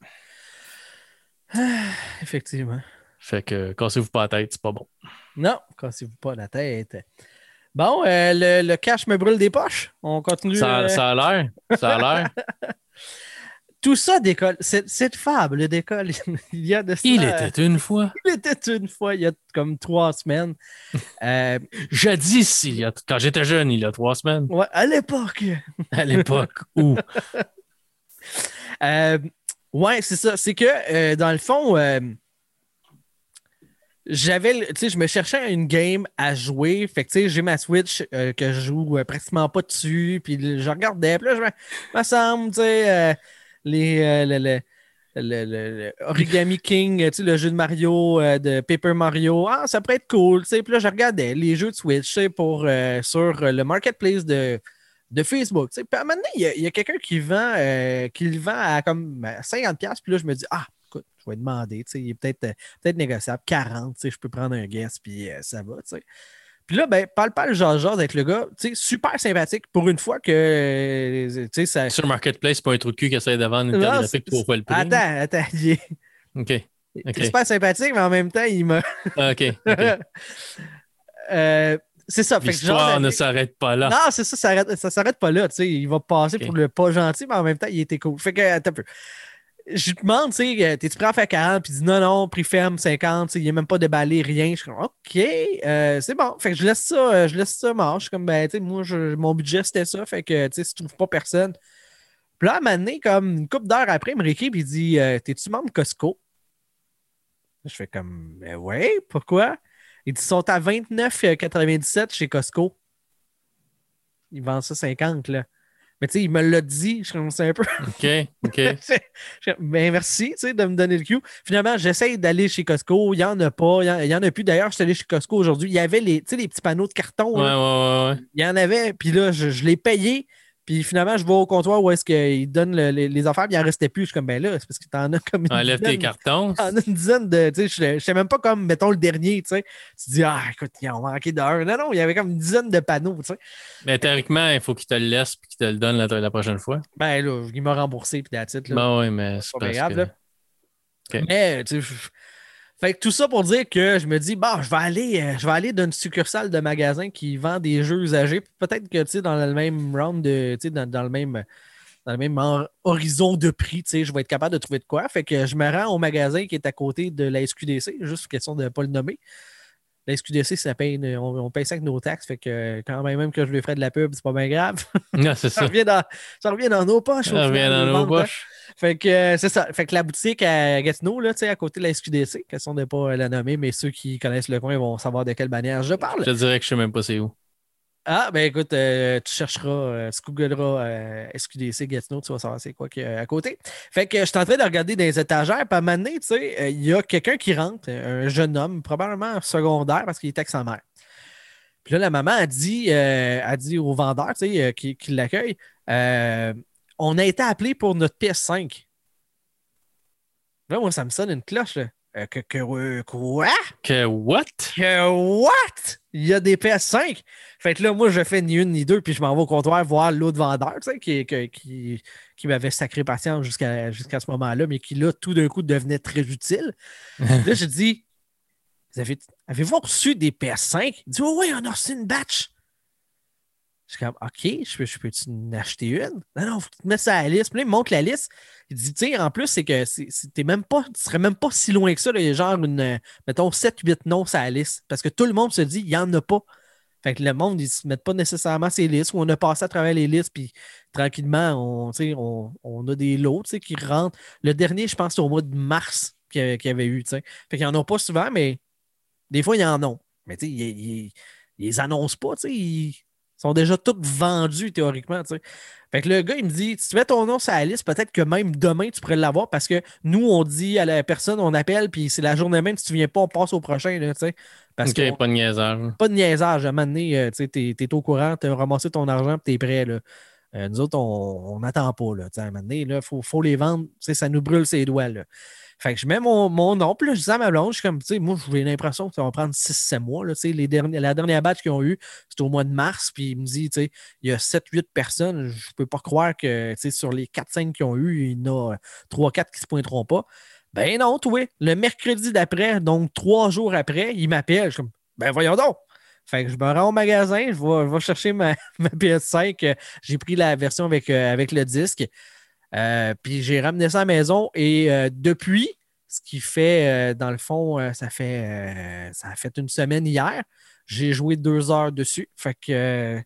effectivement. Fait que cassez-vous pas la tête, c'est pas bon. Non, cassez-vous pas la tête. Bon, euh, le, le, cash me brûle des poches. On continue. Ça, euh... ça a l'air. Ça a l'air. Tout ça décolle. Cette fable décolle. il y a de ça, Il était une fois. Il était une fois, il y a comme trois semaines. euh, Jadis, il y a, quand j'étais jeune, il y a trois semaines. Ouais, à l'époque. À l'époque où? euh, ouais, c'est ça. C'est que, euh, dans le fond, euh, j'avais, tu sais, je me cherchais une game à jouer. Fait que, tu sais, j'ai ma Switch euh, que je joue pratiquement pas dessus. Puis je regardais. Puis là, je me, me semble, tu sais, les, euh, Origami King, tu sais, le jeu de Mario, euh, de Paper Mario. Ah, ça pourrait être cool. Tu sais. Puis là, je regardais les jeux de Switch pour, euh, sur le marketplace de, de Facebook. Tu sais. Puis maintenant, il y a, quelqu'un qui qui le vend à comme 50$. Puis là, je me dis, ah, écoute, je vais demander. Tu sais, il est peut-être peut négociable. 40$, tu sais, je peux prendre un guest, puis ça va. Tu sais. Puis là, ben, parle pas le genre avec le gars, tu sais, super sympathique pour une fois que, tu sais, ça... Sur Marketplace, c'est pas un truc de cul qui essaie de vendre une carte graphique pour le prix. Attends, attends, il est... OK. okay. Super sympathique, mais en même temps, il m'a... Ah, OK. okay. euh, c'est ça. L'histoire ne s'arrête pas là. Non, c'est ça, ça, ça s'arrête pas là. Tu sais, il va passer okay. pour le pas gentil, mais en même temps, il était cool. Fait que, attends un peu je te demande, tu sais, t'es-tu prêt à faire 40? Puis il dit non, non, prix ferme, 50, il a même pas déballé, rien. Je suis comme, OK, euh, c'est bon. Fait que je laisse ça, euh, je laisse ça marche. comme, ben, tu sais, moi, je, mon budget, c'était ça. Fait que, tu sais, si tu trouves pas personne. Puis là, à un moment donné, comme une couple d'heures après, il me réécrit, puis il dit, euh, t'es-tu membre Costco? Je fais comme, ben ouais, pourquoi? Il dit, ils sont à 29,97 chez Costco. Ils vendent ça 50, là. Mais tu sais, il me l'a dit, je commençais un peu. OK, OK. ben merci, tu sais, de me donner le cue. Finalement, j'essaye d'aller chez Costco. Il n'y en a pas. Il n'y en, en, a plus. D'ailleurs, je suis allé chez Costco aujourd'hui. Il y avait les, les petits panneaux de carton. Ouais, ouais, ouais, Il y en avait. Puis là, je, je l'ai payé. Puis finalement, je vais au comptoir où est-ce qu'ils donnent le, les, les, affaires, puis il n'en restait plus. Je suis comme, ben là, c'est parce que t'en as comme une Enlève dizaine. tes cartons. T'en as une dizaine de. Tu sais, je sais même pas comme, mettons, le dernier, tu sais. Tu te dis, ah, écoute, ils ont manqué d'heure. Non, non, il y avait comme une dizaine de panneaux, tu sais. Mais théoriquement, il faut qu'il te le laisse puis qu'il te le donne la, la, prochaine fois. Ben là, il m'a remboursé, puis la titre. Ben oui, mais c'est pas grave, que... là. Okay. Mais, tu sais, fait que tout ça pour dire que je me dis, bah, je vais aller, euh, je vais aller dans une succursale de magasin qui vend des jeux usagés. Peut-être que, tu sais, dans le même round de, tu dans, le même, dans le même horizon de prix, tu je vais être capable de trouver de quoi. Fait que je me rends au magasin qui est à côté de la SQDC, juste question de ne pas le nommer. La SQDC, ça paye, on, on paye ça avec nos taxes, fait que quand même, même que je lui ferais de la pub, c'est pas bien grave. Non, ça. ça. Revient dans, ça revient dans nos poches. Ça revient dans nos poches. Fait que euh, c'est ça. Fait que la boutique à Gatineau, là, à côté de la SQDC, question de ne pas la nommer, mais ceux qui connaissent le coin vont savoir de quelle manière je parle. Je te dirais que je ne sais même pas c'est où. Ah, ben écoute, euh, tu chercheras, euh, tu googleras euh, SQDC Gatineau, tu vas savoir c'est quoi qu'il à côté. Fait que je suis en train de regarder dans les étagères, puis à un moment tu sais, il y a quelqu'un qui rentre, un jeune homme, probablement secondaire parce qu'il était avec sa mère. Puis là, la maman a dit, a dit au vendeur, tu sais, qui, qui l'accueille, on a été appelé pour notre PS5. Là, moi, ça me sonne une cloche. Là. Euh, que, que euh, quoi? Que what? Que what? Il y a des PS5. Fait que là, moi, je fais ni une ni deux, puis je m'en vais au comptoir voir l'autre vendeur, tu sais, qui, qui, qui, qui m'avait sacré patience jusqu'à jusqu'à ce moment-là, mais qui, là, tout d'un coup, devenait très utile. là, je dis, Vous avez, avez-vous reçu des PS5? Il dit, oh, oui, on a reçu une batch. Je suis comme, OK, je peux, je peux-tu en acheter une? Non, non, faut que tu te mettes ça à la liste. Puis là, il me montre la liste. Il dit, tu sais, en plus, c'est que t'es même pas, tu serais même pas si loin que ça. Là. Genre, une, mettons, 7-8 noms sur la liste. Parce que tout le monde se dit, il n'y en a pas. Fait que le monde, ils ne se mettent pas nécessairement ces listes. Ou on a passé à travers les listes, puis tranquillement, on, on, on a des lots qui rentrent. Le dernier, je pense, c'est au mois de mars qu'il y, y avait eu. T'sais. Fait qu'ils n'en ont pas souvent, mais des fois, il y en a. Mais tu sais, ils, ils, ils les annoncent pas. Ils sont déjà tous vendus théoriquement. T'sais. Fait que le gars, il me dit si tu mets ton nom sur la liste, peut-être que même demain, tu pourrais l'avoir parce que nous, on dit à la personne, on appelle, puis c'est la journée même. Si tu viens pas, on passe au prochain. Là, parce que pas de niaisage. Pas de niaisage. À un moment donné, euh, tu es, au courant, tu as ramassé ton argent, tu es prêt. Là. Euh, nous autres, on n'attend pas. Là, à un moment donné, il faut, faut, les vendre. Ça nous brûle ses doigts. Là. Fait que je mets mon, mon nom, puis je dis à ma blonde, comme, tu sais, moi, j'ai l'impression que ça va prendre 6-7 mois. La dernière batch qu'ils ont eu, c'était au mois de mars, puis il me dit, tu il y a 7-8 personnes, je peux pas croire que, sur les 4-5 qu'ils ont eu, il y en a 3-4 qui se pointeront pas. Ben non, toi, le mercredi d'après, donc trois jours après, il m'appelle, je suis comme, ben voyons donc. Fait que je me rends au magasin, je vais, chercher ma, ma PS5. J'ai pris la version avec, euh, avec le disque. Euh, puis j'ai ramené ça à la maison et euh, depuis, ce qui fait, euh, dans le fond, ça fait, ça a fait une semaine hier. J'ai joué deux heures dessus. Fait que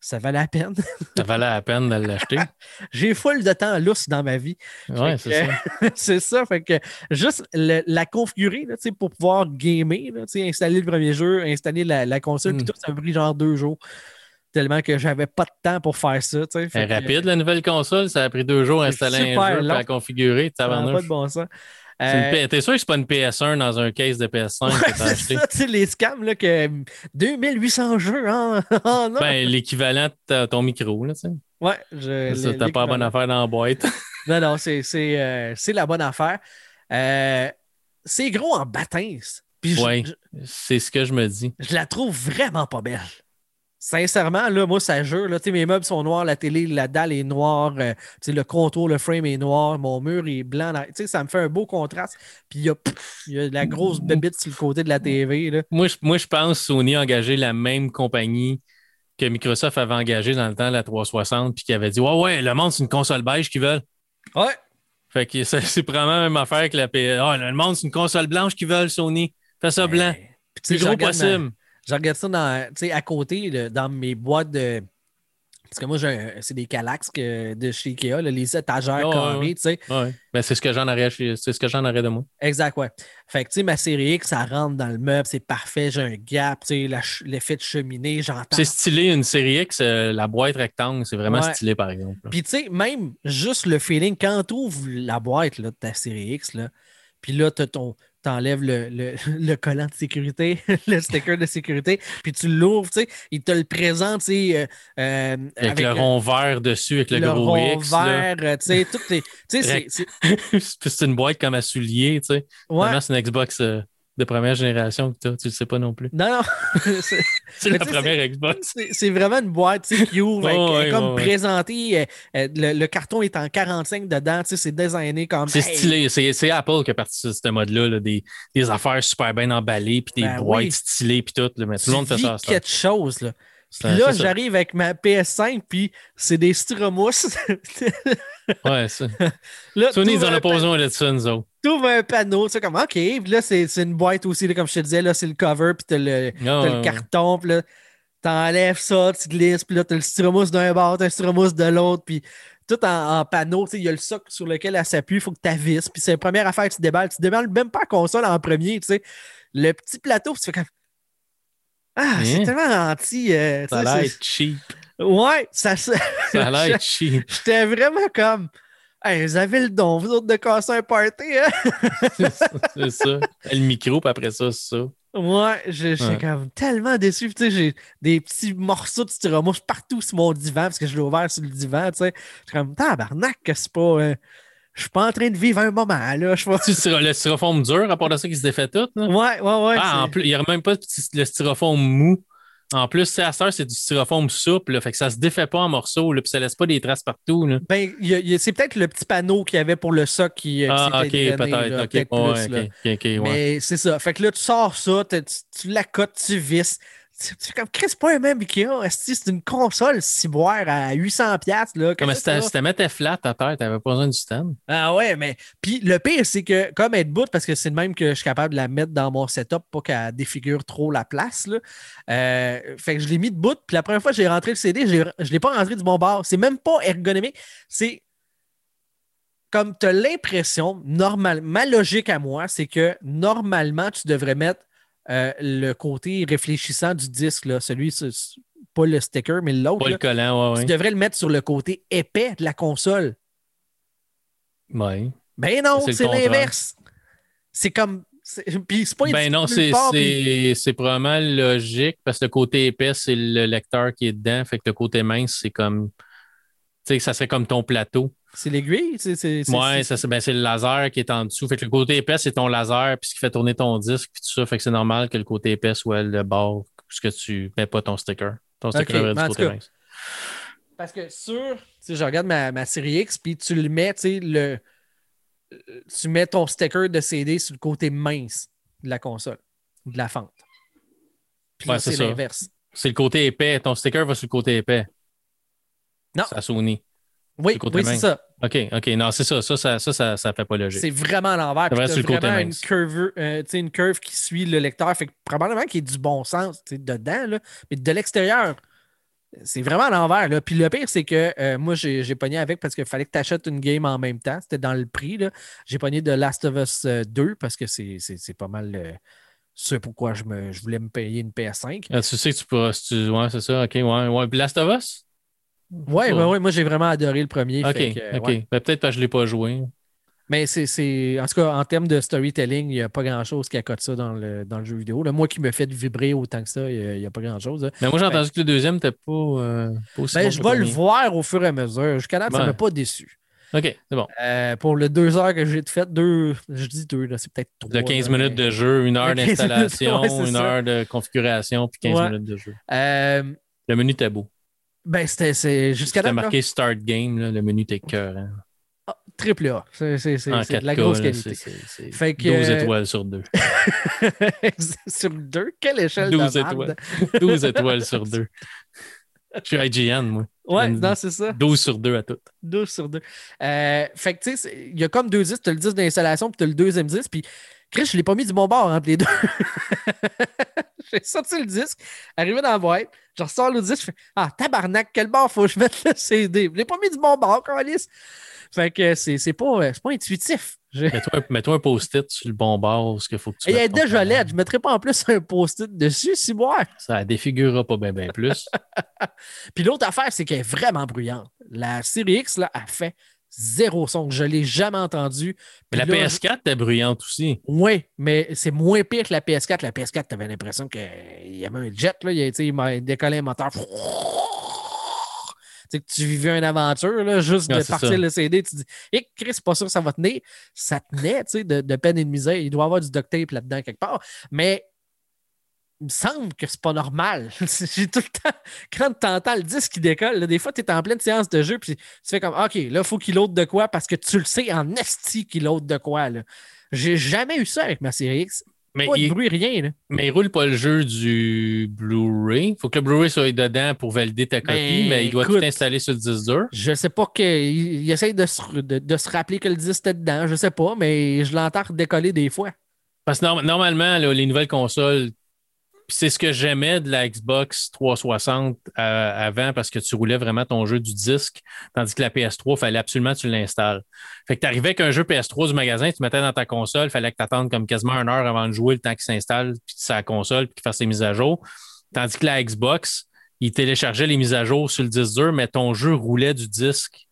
ça valait la peine. Ça valait la peine de l'acheter. J'ai full de temps lousse dans ma vie. Fait c'est ça. c'est ça. Fait que juste le- la configurer là, pour pouvoir gamer, là, installer le premier jeu, installer la, la console, puis Mm. tout, ça m'a pris genre deux jours. Tellement que j'avais pas de temps pour faire ça. tu sais. Fait Elle est que- rapide, la nouvelle console. Ça a pris deux jours à C'est installer un jeu, à configurer. ça n'a pas de bon sens. C'est Euh, T'es sûr que c'est pas une PS1 dans un case de PS5 ouais, que t'as c'est acheté? sais, les scams, là, que 2800 jeux, hein? Oh. Ben, l'équivalent de ton micro, là, tu sais. ouais, je, C'est T'as pas la bonne affaire dans la boîte. Non, non, c'est c'est, euh, c'est la bonne affaire. Euh, c'est gros en bâtisse. Je, C'est ce que je me dis. je la trouve vraiment pas belle. Sincèrement, là, moi, ça jure. Là, mes meubles sont noirs, la télé, la dalle est noire, euh, le contour, le frame est noir, mon mur est blanc. Ça me fait un beau contraste. Puis il y a, y la grosse bébite sur le côté de la TV. Là. Moi, je, moi, je pense que Sony a engagé la même compagnie que Microsoft avait engagé dans le temps, la 360, puis qui avait dit Ouais, ouais, le monde, c'est une console beige qu'ils veulent. Ouais. Fait que c'est probablement la même affaire que la PS. Ah, le monde, c'est une console blanche qu'ils veulent, Sony. Fais ça blanc. Puis, Plus gros possible. Je regarde ça dans, tu à côté, là, dans mes boîtes de. Parce que moi, c'est des Calax que- de chez Ikea, là, les étagères ouais, carrées, tu sais. Ouais. Ben, c'est ce que j'en aurais, c'est ce que j'en aurais de moi. Exact, ouais. Fait que, tu sais, ma série X, ça rentre dans le meuble, c'est parfait, j'ai un gap, tu sais, l'effet de cheminée, j'entends. C'est stylé, une série X, euh, la boîte rectangle, c'est vraiment Ouais. stylé, par exemple. Puis, tu sais, même juste le feeling, quand tu ouvres la boîte là, de ta série X, là, puis là, t'as ton. T'enlèves le, le, le collant de sécurité, le sticker de sécurité, puis tu l'ouvres, tu sais, il te le présente, tu sais, euh, euh, Avec, le euh, rond vert dessus, avec le, le gros rond X. vert, tu sais. Tu sais, c'est- une boîte comme à souliers, tu sais. Ouais. C'est une Xbox euh, de première génération que t'as, tu le sais pas non plus. Non, non. c'est- la tu première Xbox. c'est vraiment une boîte tu qui ouvre, avec- Ouais, ouais, comme ouais, présentée. euh, euh, le, le carton est en 45 dedans, tu c'est designé comme. C'est hey, stylé. C'est, Apple qui a parti de ce mode-là, là, des, des affaires super bien emballées, puis des Ben boîtes oui. stylées, puis tout. là, mais tout tu le monde fait ça. quelque chose, là. Puis là, j'arrive avec ma PS5, puis c'est des styromousse. Ouais, ça. là, Sony, ils en ont pas pa- besoin de ça, nous autres. t'ouvres un panneau, tu sais, comme, OK. Puis là, c'est une boîte aussi, là, comme je te disais, là, c'est le cover, puis t'as le, Ah, le ouais. carton, puis là, t'enlèves ça, tu glisses, puis là, t'as le styromousse d'un bord, t'as le styromousse de l'autre, puis tout en, en panneau, tu sais, il y a le socle sur lequel elle s'appuie, il faut que tu avisses, puis c'est la première affaire que tu déballes. Tu déballes même pas la console en premier, tu sais. Le petit plateau, puis tu fais comme. Ah, c'est Hein? tellement anti. euh, Ça a l'air cheap. Ouais, ça. ça- Ça a l'air cheap. J'étais vraiment comme. Hey, vous avez le don, vous autres, de casser un party, hein? c'est ça. Le micro, puis après ça, c'est ça. Ouais, je- j'étais Ouais. comme tellement déçu. Tu sais, j'ai des petits morceaux de styromousse partout sur mon divan parce que je l'ai ouvert sur le divan, tu sais. Je suis comme, tabarnak, que c'est pas. euh, je suis pas en train de vivre un moment, là. Je vois. Tu le styrofoam dur, à part de ça, qui se défait tout. là? Ouais, ouais, ouais. Ah, en plus, il n'y a même pas le styrofoam mou. En plus, c'est à c'est du styrofoam souple, là, fait que ça se défait pas en morceaux, là, puis ça laisse pas des traces partout. Là. Ben, c'est peut-être le petit panneau qu'il y avait pour le soc qui, euh, qui Ah, ok, peut-être. ouais. Mais c'est ça. Fait que là, tu sors ça, tu, tu, tu l'accotes, tu visses. Fais comme, Chris, c'est pas un même Ikea. C'est une console ciboire à 800$. piastres, Là. Comme si tu c'est mettais flat à terre, t'avais pas besoin du stand. Ah ouais, mais. Puis le pire, c'est que comme être bout, parce que c'est le même que je suis capable de la mettre dans mon setup pour qu'elle défigure trop la place. Là. Euh, fait que je l'ai mis de bout. Puis la première fois que j'ai rentré le CD, je je l'ai pas rentré du bon bord. C'est même pas ergonomique. C'est comme tu as l'impression, normal, ma logique à moi, c'est que normalement, tu devrais mettre euh, le côté réfléchissant du disque, là, celui, ce- ce- pas le sticker, mais l'autre. Pas là. le collant, ouais, Tu ouais. devrais le mettre sur le côté épais de la console. Ouais. Ben non, C'est l'inverse. C'est comme. Puis c'est pas Ben non, puis- c'est probablement logique parce que le côté épais, c'est le lecteur qui est dedans. Fait que le côté mince, c'est comme. Tu sais, ça serait comme ton plateau. C'est l'aiguille? c'est- c'est- c'est- c'est- c'est ben, c'est le laser qui est en dessous. Fait que le côté épais, c'est ton laser, puis ce qui fait tourner ton disque, puis tout ça. Fait que c'est normal que le côté épais soit le bord, ce que tu mets pas ton sticker. Ton sticker Ok, devrait être mais en du côté mince. Parce que sur. Je regarde ma, ma série X, puis tu le mets, tu sais, le. euh, Tu mets ton sticker de CD sur le côté mince de la console, de la fente. Puis Ouais, c'est c'est l'inverse. C'est le côté épais. Ton sticker va sur le côté épais. Non. Ça Sony. Oui, c'est ça. OK, OK. Non, c'est ça. Ça, ça, ça, ça, ça fait pas logique. C'est vraiment à l'envers. C'est vrai, le côté vraiment une mince. curve, euh, tu sais, une curve qui suit le lecteur. Fait que probablement qu'il y ait du bon sens dedans, là. mais de l'extérieur, c'est vraiment à l'envers. là. Puis le pire, c'est que euh, moi, j'ai j'ai pogné avec parce qu'il fallait que tu achètes une game en même temps. C'était dans le prix. là. J'ai pogné de Last of Us euh, 2 parce que c'est c'est- c'est pas mal euh, ce pourquoi je, me, je voulais me payer une PS5. Ah, tu sais que tu pourras. tu- Ouais, c'est ça. OK, ouais. ouais. Last of Us? Ouais, ouais, ouais, moi j'ai vraiment adoré le premier. OK, fait que, euh, OK. ouais. Ben, Peut-être parce que je ne l'ai pas joué. Mais c'est, c'est- En tout cas, en termes de storytelling, il n'y a pas grand-chose qui accote ça dans le, dans le jeu vidéo. là. Moi qui me fait vibrer autant que ça, il n'y a, pas grand-chose. là. Mais moi, j'ai Ben- entendu que le deuxième n'était pas, euh, pas aussi Ben, bon je vais le voir au fur et à mesure. Jusqu'à date, ça ne m'a pas déçu. OK, c'est bon. Euh, pour les deux heures que j'ai fait, deux, je dis deux, là, c'est peut-être trois. De 15 là, minutes mais- de jeu, une heure De 15 minutes, d'installation, ouais, une ça. heure de configuration, puis 15 Ouais. minutes de jeu. Euh, Le menu était beau. Ben, c'était c'est, jusqu'à là, marqué Start Game, là, le menu était cœur. Hein. ah, triple A. C'est, c'est- c'est- En c'est de la 4K, grosse qualité. c'est- c'est- c'est Fait que, 12 euh, étoiles sur 2. Sur deux, quelle échelle 12 de étoiles. merde. 12 étoiles sur 2. Je suis IGN, moi. Ouais, Une- non, c'est ça. 12 sur 2 à toutes. 12 sur 2. Euh, fait que, tu sais, il y a comme deux disques. Tu as le disque d'installation, puis tu as le deuxième disque. Puis, Chris, je ne l'ai pas mis du bon bord entre les deux. J'ai sorti le disque, arrivé dans la boîte, je ressors le disque, je fais Ah, tabarnak, quel bord faut que je mette le CD? Je l'ai pas mis du bon bord, Carlis. Fait que c'est c'est pas, euh, c'est pas intuitif. Je- Mets-toi un, mets-toi un post-it sur le bon bord, ce qu'il faut que tu Il y a déjà. LED. Je ne mettrai pas en plus un post-it dessus, si boire. Ça défigurera pas bien plus. Puis l'autre affaire, c'est qu'elle est vraiment bruyante. La série X, là, a fait zéro son. Je ne l'ai jamais entendu. Mais la Puis là, PS4 était bruyante aussi. Oui, mais c'est moins pire que la PS4. La PS4, tu avais l'impression qu'il y avait un jet, là. Il, il m'a décollé un moteur. Tu sais, que tu vivais une aventure, là, juste de partir ça. le CD, tu dis, hé, Chris, c'est pas sûr que ça va tenir. Ça tenait, tu sais, de, de peine et de misère. Il doit y avoir du duct tape là-dedans quelque part. Mais il me semble que c'est pas normal. J'ai tout le temps, quand tu entends le disque qui décolle, là, des fois, tu es en pleine séance de jeu, puis tu fais comme, OK, là, il faut qu'il ôte de quoi parce que tu le sais en esti qu'il ôte de quoi. là. J'ai jamais eu ça avec ma série X. Mais Pas de il, bruit, rien. Là. mais il roule pas le jeu du Blu-ray. Il faut que le Blu-ray soit dedans pour valider ta copie, Ben, mais il doit écoute. tout installer sur le disque dur. Je sais pas que. Il, il essaye de se, de, de se rappeler que le disque était dedans. Je sais pas, mais je l'entends décoller des fois. Parce que norm- normalement, là, les nouvelles consoles, c'est ce que j'aimais de la Xbox 360 euh, avant parce que tu roulais vraiment ton jeu du disque, tandis que la PS3, il fallait absolument que tu l'installes. Fait que tu arrivais avec un jeu PS3 du magasin, tu mettais dans ta console, il fallait que tu attendes comme quasiment une heure avant de jouer le temps qu'il s'installe, puis la console, puis qu'il fasse ses mises à jour. Tandis que la Xbox, il téléchargeait les mises à jour sur le disque dur, mais ton jeu roulait du disque,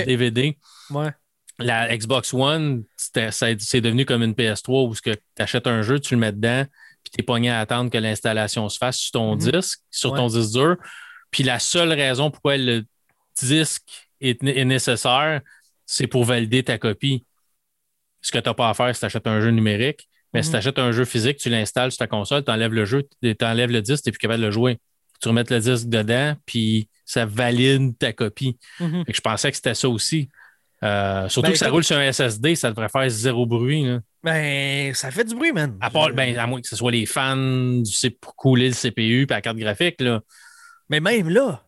du DVD Ouais. la Xbox One, c'est devenu comme une PS3 où tu achètes un jeu, tu le mets dedans, puis tu es pogné à attendre que l'installation se fasse sur ton Mhm. disque, sur Ouais. ton disque dur. Puis la seule raison pourquoi le disque est, est nécessaire, c'est pour valider ta copie. Ce que tu n'as pas à faire si tu achètes un jeu numérique. Mais si Mhm. tu achètes un jeu physique, tu l'installes sur ta console, tu enlèves le jeu, tu enlèves le disque, tu n'es plus capable de le jouer. Tu remets le disque dedans, puis ça valide ta copie. Mhm. Fait que je pensais que c'était ça aussi. Euh, surtout Ben, que ça roule sur un SSD, ça devrait faire zéro bruit. là. Ben, ça fait du bruit, man. À, part, ben, à moins que ce soit les fans du C- pour couler le CPU et la carte graphique. Là. Mais même là.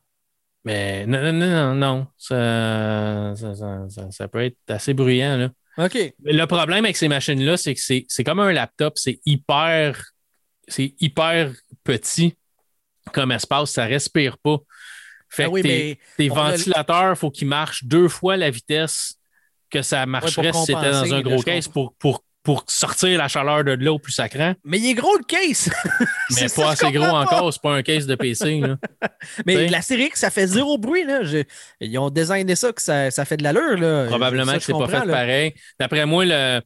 Mais non, non, non, non, non. Ça, ça, ça- ça- peut être assez bruyant. Là. OK. Le problème avec ces machines-là, c'est que c'est comme un laptop, c'est hyper, c'est hyper petit comme espace, ça respire pas. Fait Ah que tes, ventilateurs, il faut qu'ils marchent deux fois la vitesse que ça marcherait si c'était dans un gros comprends. pour, pour, pour sortir la chaleur de là au plus sacrant. Mais il est gros le case. Mais pas assez gros pas. encore, c'est pas un case de PC. là. Mais T'sais. la série X, ça fait zéro bruit. Là. Je- Ils ont designé ça que ça, ça fait de l'allure. là. Probablement Ça, que c'est pas fait là. pareil. D'après moi, le,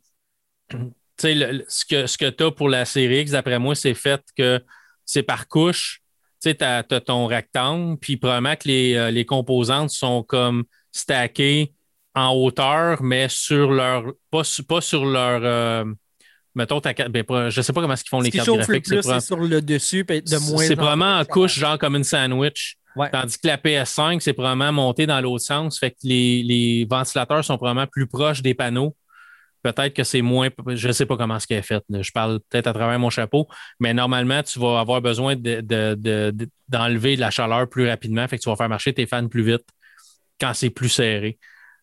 ce que, ce que tu as pour la série X, d'après moi, c'est fait que c'est par couche. Tu sais, tu as, ton rectangle, puis probablement que les, euh, les composantes sont comme stackées en hauteur, mais sur leur. Pas, su- pas sur leur. euh, mettons, ta, ben, je sais pas comment est-ce qu'ils font Ce les qui cartes le graphiques. c'est sur le dessus, de moins c'est en probablement en couche, genre comme une sandwich. Ouais. Tandis que la PS5, c'est probablement monté dans l'autre sens. Fait que les, les ventilateurs sont probablement plus proches des panneaux Peut-être que c'est moins. Je ne sais pas comment ce qui est fait. Je parle peut-être à travers mon chapeau, mais normalement, tu vas avoir besoin d'enlever de, la chaleur plus rapidement. Fait que tu vas faire marcher tes fans plus vite quand c'est plus serré.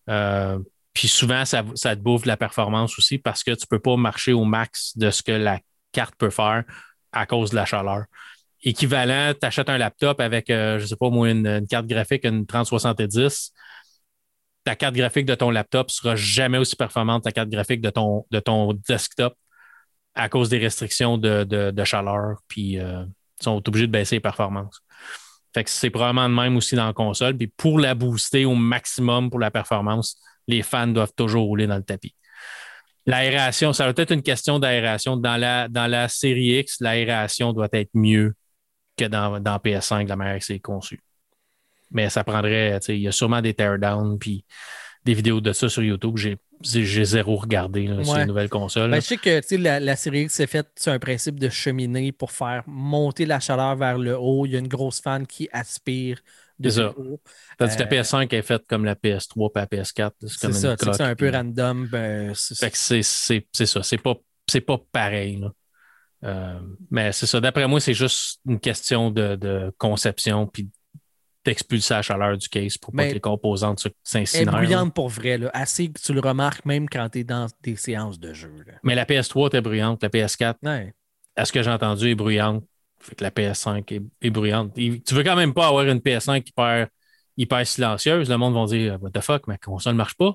Euh, puis souvent, ça, te bouffe de la performance aussi parce que tu ne peux pas marcher au max de ce que la carte peut faire à cause de la chaleur. Équivalent, tu achètes un laptop avec, euh, je ne sais pas moi, une, une, carte graphique, une 3070 ta carte graphique de ton laptop sera jamais aussi performante que ta carte graphique de ton, de ton desktop à cause des restrictions de, chaleur, puis euh, ils sont obligés de baisser les performances. Fait que c'est probablement le même aussi dans la console. Puis pour la booster au maximum pour la performance, les fans doivent toujours rouler dans le tapis. L'aération, ça va être une question d'aération. Dans la, dans la série X, l'aération doit être mieux que dans, dans PS5, la manière que c'est conçu. Mais ça prendrait, il y a sûrement des teardowns, puis des vidéos de ça sur YouTube. J'ai, zéro regardé sur les nouvelles consoles. Ben, je sais que la, la, série X s'est faite sur un principe de cheminée pour faire monter la chaleur vers le haut. Il y a une grosse fan qui aspire de ça. haut. Tandis que la euh, PS5 est faite comme la PS3 et la PS4. C'est, ça, c'est un peu random. Ben, c'est... c'est, ça. C'est pas, c'est pas pareil. Euh, mais c'est ça. D'après moi, c'est juste une question de, de conception puis d'expulser la chaleur du case pour pas que les composantes s'incinèrent. Elle est bruyante pour vrai. Là. Assez que tu le remarques même quand tu es dans des séances de jeu. Mais la PS3 était bruyante. La PS4, est-ce que j'ai entendu, est bruyante. Fait que la PS5 est, bruyante. tu veux quand même pas avoir une PS5 hyper, hyper silencieuse. Le monde va dire What the fuck, ma console ne marche pas.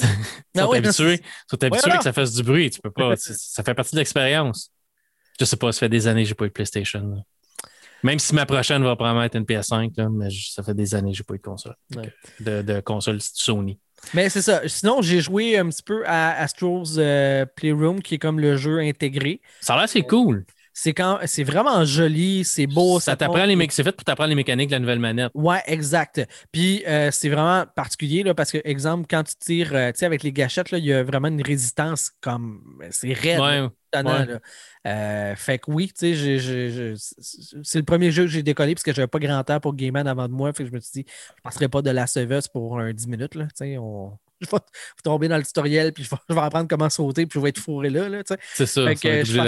ils sont habitués, que ça fasse du bruit. Tu peux pas. ça fait partie de l'expérience. Je sais pas, ça fait des années que j'ai pas eu de PlayStation. Même si ma prochaine va probablement être une PS5, mais ça fait des années que je n'ai pas eu de console. De, console Sony. Mais c'est ça. Sinon, j'ai joué un petit peu à Astro's euh, Playroom, qui est comme le jeu intégré. Ça a l'air assez cool. C'est quand c'est vraiment joli, c'est beau. Ça, t'apprend les c'est fait pour t'apprendre les mécaniques de la nouvelle manette. Ouais, exact. Puis euh, c'est vraiment particulier là, parce que, exemple, quand tu tires euh, avec les gâchettes, il y a vraiment une résistance comme c'est raide. Ouais, euh, fait que oui, c'est le premier jeu que j'ai décollé parce que j'avais pas grand temps pour Game Man avant de moi. Fait que je me suis dit, je ne passerai pas de la of pour un 10 minutes. Là, on, je vais, tomber dans le tutoriel, puis je vais, apprendre comment sauter, puis je vais être fourré là. là c'est ça. Fait que, je, suis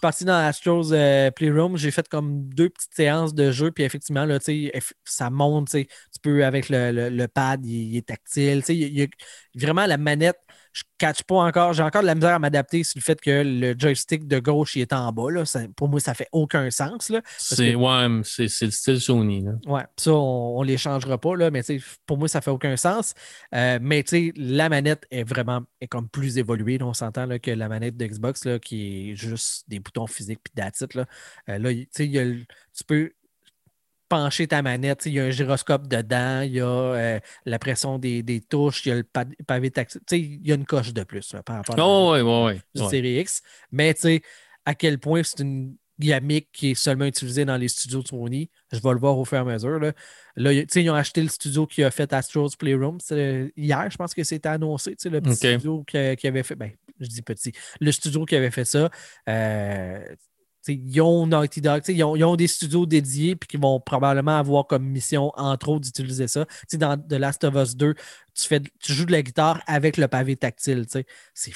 parti dans Astro's euh, Playroom. J'ai fait comme deux petites séances de jeu, puis effectivement, là, ça monte. Tu peux, avec le, pad, il, est tactile. Il, il vraiment la manette je catch pas encore. J'ai encore de la misère à m'adapter sur le fait que le joystick de gauche il est en bas. Là. pour moi, ça fait aucun sens. C'est ouais, le style Sony. Là. Ouais, ça, on ne les changera pas, là, mais pour moi, ça fait aucun sens. Euh, mais la manette est vraiment est comme plus évoluée. on s'entend que la manette de Xbox là, qui est juste des boutons physiques puis d'attitude. Là, euh, là tu peux pencher ta manette. Il y a un gyroscope dedans, il y a euh, la pression des, touches, il y a le pavé tactile. Il y a une coche de plus par rapport oh, à la série X. Mais à quel point c'est une gamique qui est seulement utilisée dans les studios de Sony, je vais le voir au fur et à mesure. Là. Là, ils ont acheté le studio qui a fait Astro's Playroom. Hier, je pense que c'était annoncé, le petit studio qui, avait fait. Ben, je dis petit. Le studio qui avait fait ça. Euh, ils ont Naughty Dog, ils ont, ils ont, des studios dédiés puis qui vont probablement avoir comme mission, entre autres, d'utiliser ça. dans The Last of Us 2, tu, fais, tu joues de la guitare avec le pavé tactile. C'est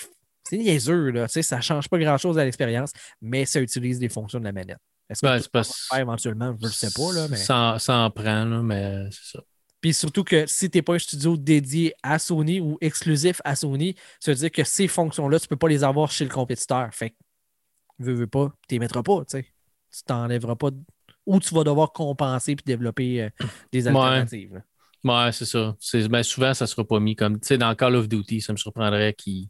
niaiseux, là, ça ne change pas grand-chose à l'expérience, mais ça utilise les fonctions de la manette. Est-ce que ben, ça faire éventuellement? Je ne sais pas. Là, mais... ça, en prend, mais c'est ça. Puis surtout que si tu n'es pas un studio dédié à Sony ou exclusif à Sony, ça veut dire que ces fonctions-là, tu ne peux pas les avoir chez le compétiteur. Fait veux, veux pas, tu les mettras pas, tu sais. Tu t'enlèveras pas. Ou tu vas devoir compenser puis développer euh, des alternatives. Ouais, c'est ça. Ben, souvent, ça ne sera pas mis comme. Tu sais, dans Call of Duty, ça me surprendrait qu'ils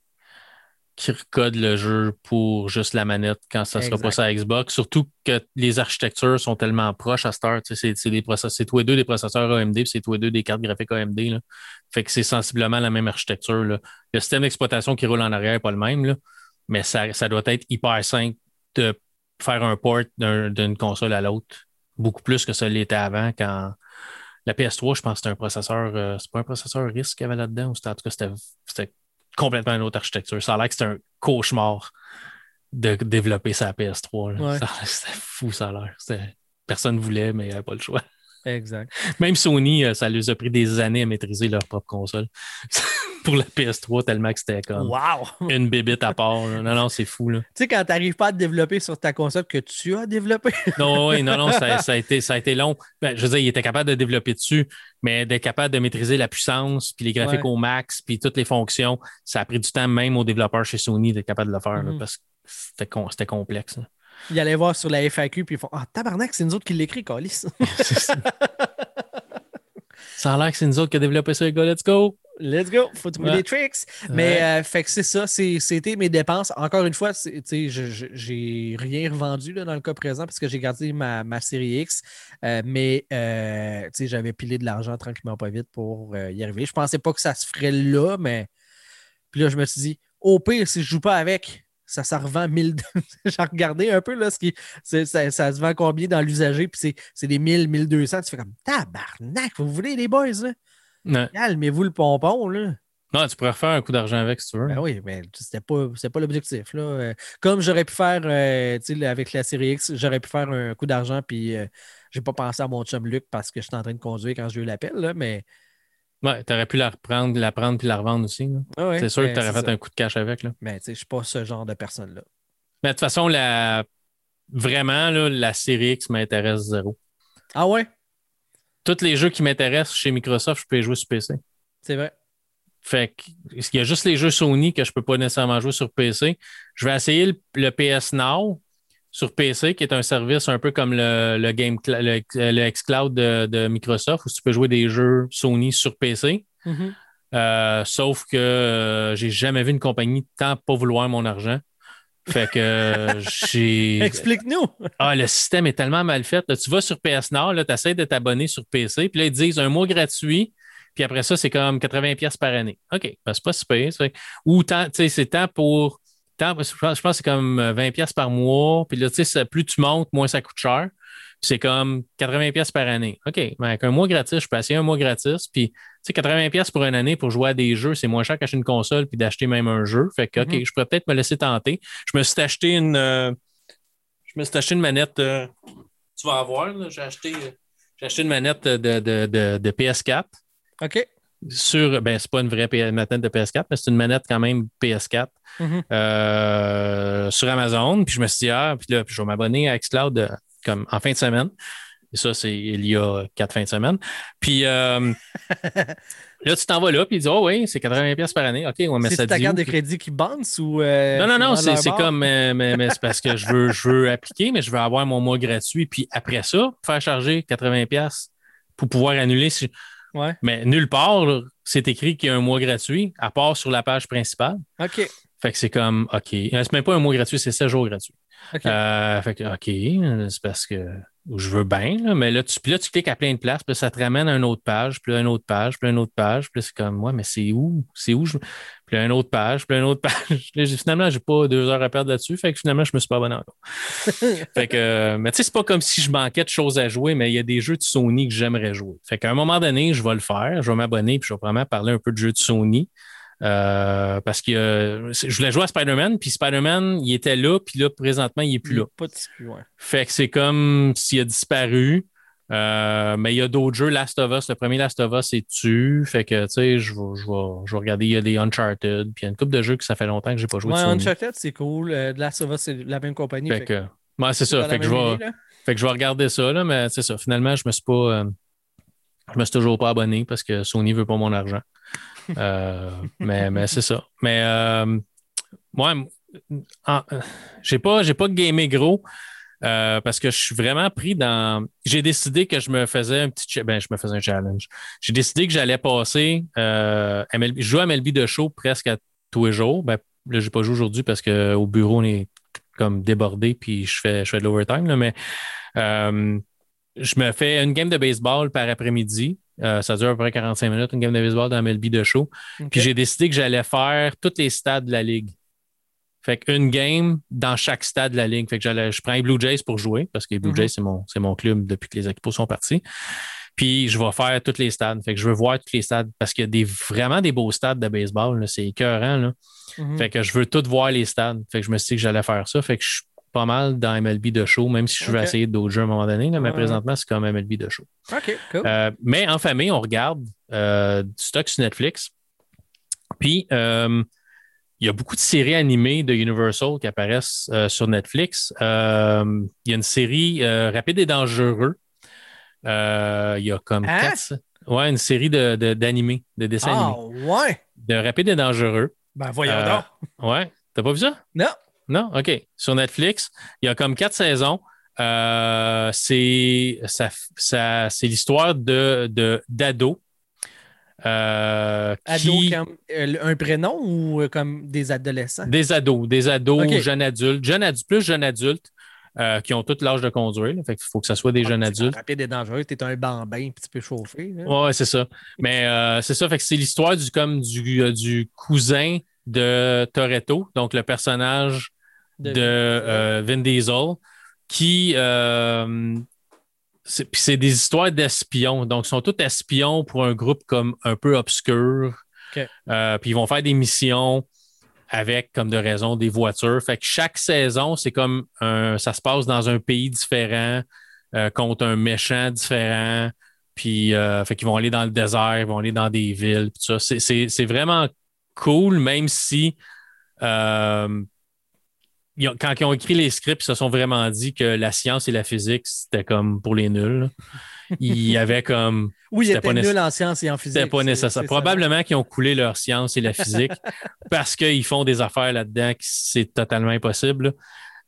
recodent le jeu pour juste la manette quand ça ne sera pas sa Xbox. Surtout que les architectures sont tellement proches à cette heure. C'est tous les deux des processeurs AMD puis c'est tous les deux des cartes graphiques AMD. Là. Fait que c'est sensiblement la même architecture. Là. Le système d'exploitation qui roule en arrière n'est pas le même. Là mais ça, ça, doit être hyper simple de faire un port d'une console à l'autre, beaucoup plus que ça l'était avant quand la PS3, je pense que c'était un processeur, euh, c'est pas un processeur RISC qu'il y avait là-dedans, en tout cas, c'était complètement une autre architecture. Ça a l'air que c'était un cauchemar de développer sa PS3. C'était fou, ça a l'air. Personne ne voulait, mais il n'y avait pas le choix. Exact. Même Sony, euh, ça leur a pris des années à maîtriser leur propre console pour la PS3, tellement que c'était comme Wow! une bébite à part. là. Non, non, c'est fou. Tu sais, quand tu n'arrives pas à te développer sur ta console que tu as développé. Non, oui, non, non, ça, ça a été, ça a été long. Ben, je veux dire, il était capable de développer dessus, mais d'être capable de maîtriser la puissance, puis les graphiques Ouais. au max, puis toutes les fonctions, ça a pris du temps même aux développeurs chez Sony d'être capable de le faire, là, Mhm. parce que c'était complexe. là. Ils allaient voir sur la FAQ puis ils font Ah, tabarnak, c'est nous autres qui l'écrit, Calis. C'est ça. Ça a l'air que c'est nous autres qui avons développé ça, les gars. Let's go! Let's go, faut trouver Ouais. des tricks. Mais euh, fait que c'est ça, c'était mes dépenses. Encore une fois, j'ai rien revendu là, dans le cas présent parce que j'ai gardé ma, ma série X. Euh, mais euh, j'avais pilé de l'argent tranquillement pas vite pour y arriver. Je pensais pas que ça se ferait là, mais puis là, je me suis dit, au pire, si je joue pas avec, ça, ça revend 1000. J'ai regardé un peu là, ce qui, ça, ça se vend combien dans l'usager, puis c'est- c'est des 1000, 1200. Tu fais comme tabarnak, vous voulez les boys, là? Ouais. Calmez-vous le pompon, là. Non, tu pourrais refaire un coup d'argent avec si tu veux. Ben oui, mais c'était pas, c'était pas l'objectif. là. Euh, Comme j'aurais pu faire euh, tu sais, là, avec la série X, j'aurais pu faire un coup d'argent, puis euh, j'ai pas pensé à mon chum Luc parce que j'étais en train de conduire quand j'ai eu l'appel, là, mais. Ouais, tu aurais pu la reprendre, la prendre puis la revendre aussi. Ah ouais, c'est sûr que ben, tu aurais c'est fait ça. un coup de cash avec. Là. Mais tu sais, je suis pas ce genre de personne-là. Mais de toute façon, la... vraiment, là, la série X m'intéresse zéro. Ah ouais, Tous les jeux qui m'intéressent chez Microsoft, je peux les jouer sur PC. c'est vrai. Fait que, il y a juste les jeux Sony que je peux pas nécessairement jouer sur PC. Je vais essayer le, le PS Now sur PC, qui est un service un peu comme le, le Game le, le xCloud de, de Microsoft, où tu peux jouer des jeux Sony sur PC. Mhm. Euh, sauf que euh, j'ai jamais vu une compagnie tant pas vouloir mon argent. Fait que euh, j'ai. Explique-nous. Ah, le système est tellement mal fait. Là, tu vas sur PS Nord, tu essaies de t'abonner sur PC, puis là, ils disent un mois gratuit, puis après ça, c'est comme 80$ pièces par année. OK, ben, c'est pas super. Ou tant, tu sais, c'est tant pour. Tant, je pense je pense que c'est comme 20$ pièces par mois, puis là, tu sais, plus tu montes, moins ça coûte cher. Puis c'est comme 80$ pièces par année. OK, ben, avec un mois gratis, je peux essayer un mois gratis, puis tu sais, 80$ pièces pour une année pour jouer à des jeux, c'est moins cher qu'acheter une console puis d'acheter même un jeu. Fait que, OK, Mhm. je pourrais peut-être me laisser tenter. Je me suis acheté une. euh, je me suis acheté une manette. euh, tu vas en voir, là, j'ai acheté, euh, j'ai acheté une manette de, de, de, de PS4 OK. Sur. Ben, c'est pas une vraie manette de PS4, mais c'est une manette quand même PS4 Mhm. euh, sur Amazon. Puis je me suis dit, ah, puis là, puis je vais m'abonner à Xcloud euh, comme en fin de semaine. Et ça, c'est il y a quatre fins de semaine. Puis euh, là, tu t'en vas là, puis il dit, oh oui, c'est 80$ pièces par année. OK, on met ça C'est ta carte de crédit qui bounce ou. Non, non, non, c'est comme, mais, mais c'est parce que je veux, je veux appliquer, mais je veux avoir mon mois gratuit. Puis après ça, faire charger 80$ pour pouvoir annuler. si- Ouais. Mais nulle part, c'est écrit qu'il y a un mois gratuit, à part sur la page principale. OK. Fait que c'est comme, OK. C'est même pas un mois gratuit, c'est 7 jours gratuits. OK. Euh, fait que, OK, c'est parce que je veux bien, là, mais là tu, puis là, tu cliques à plein de places, puis là, ça te ramène à une autre page, puis là, une autre page, puis là, une autre page, puis c'est comme, ouais, mais c'est où? C'est où? Je... Puis là, une autre page, puis là, une autre page. Là, finalement, j'ai pas deux heures à perdre là-dessus, fait que finalement, je me suis pas abonné encore. fait que, euh, mais tu sais, c'est pas comme si je manquais de choses à jouer, mais il y a des jeux de Sony que j'aimerais jouer. Fait qu'à un moment donné, je vais le faire, je vais m'abonner, puis je vais vraiment parler un peu de jeux de Sony. Euh, parce que euh, je voulais jouer à Spider-Man, puis Spider-Man, il était là, puis là, présentement, il est plus là. Pas de plus, ouais. Fait que c'est comme s'il a disparu. Euh, mais il y a d'autres jeux. Last of Us, le premier Last of Us est tu. Fait que, tu sais, je vais, je, vais, je vais regarder. Il y a des Uncharted. Puis il y a une couple de jeux que ça fait longtemps que j'ai pas joué. Ouais. Uncharted, c'est cool. Last of Us, c'est la même compagnie. Fait fait que, ouais, c'est ça. Fait que, je vais, idée, fait que je vais regarder ça, là, mais c'est ça. Finalement, je me suis pas. je me suis toujours pas abonné parce que Sony veut pas mon argent. Euh, mais mais c'est ça. Mais moi, euh, j'ai pas, pas gamé gros. euh, parce que je suis vraiment pris dans. J'ai décidé que je me faisais un petit. Ben, je me faisais un challenge. J'ai décidé que j'allais passer. Euh, je joue à MLB de show presque tous les jours. Ben, là, j'ai pas joué aujourd'hui parce qu'au bureau, on est comme débordé, puis je fais, je fais de l'overtime. Mais je me fais une game de baseball par après-midi. Euh, ça dure à peu près 45 minutes, une game de baseball dans MLB de show. Puis j'ai décidé que j'allais faire tous les stades de la ligue. Fait qu'une game dans chaque stade de la ligue. Fait que j'allais, je prends les Blue Jays pour jouer, parce que les Blue Mhm. Jays, c'est mon, c'est mon club depuis que les équipes sont partis. Puis je vais faire tous les stades. Fait que je veux voir tous les stades parce qu'il y a des, vraiment des beaux stades de baseball. C'est écœurant. Là. Mhm. Fait que je veux tout voir les stades. Fait que je me suis dit que j'allais faire ça. Fait que je pas mal dans MLB de show, même si je vais essayer d'autres jeux à un moment donné, mais présentement, c'est comme MLB de show. OK, cool. Euh, mais en famille, on regarde euh, du stock sur Netflix. Puis, il y a beaucoup de séries animées de Universal qui apparaissent sur Netflix. Il y a une série Rapide et Dangereux. Il y a comme Hein? quatre. Ouais, une série d'animés, de, de dessins Ah, animés. ouais. De Rapide et Dangereux. Ben, voyons Euh, donc. Ouais. T'as pas vu ça? Non. Non? OK. Sur Netflix, il y a comme quatre saisons. Euh, c'est ça, ça- c'est l'histoire de, d'ados. euh, qui- comme euh, un prénom ou comme des adolescents? Des ados, des ados, jeunes adultes, jeunes adultes, plus jeunes adultes euh, qui ont tout l'âge de conduire. là. Fait qu'il faut que ce soit des Ah, jeunes adultes. Rapide et dangereux, t'es un bambin puis tu peux chauffer. là. Ouais, c'est ça. Mais euh, c'est ça, fait que c'est l'histoire du comme du, euh, du cousin de Toretto, donc le personnage de, euh, Vin Diesel, qui euh, c'est puis c'est des histoires d'espions. Donc, ils sont tous espions pour un groupe comme un peu obscur. Euh, puis ils vont faire des missions avec, comme de raison, des voitures. Fait que chaque saison, c'est comme un, ça se passe dans un pays différent, euh, contre un méchant différent. Puis, euh, fait qu'ils vont aller dans le désert, ils vont aller dans des villes, puis tout ça. C'est- vraiment cool, même si euh, ils ont- quand ils ont écrit les scripts, ils se sont vraiment dit que la science et la physique, c'était comme pour les nuls. Il y avait comme. Oui, il C'était était pas nul nécessaire. en sciences et en physique. C'était pas nécessaire. Probablement qu'ils ont coulé leur science et la physique parce qu'ils font des affaires là-dedans qui c'est totalement impossible.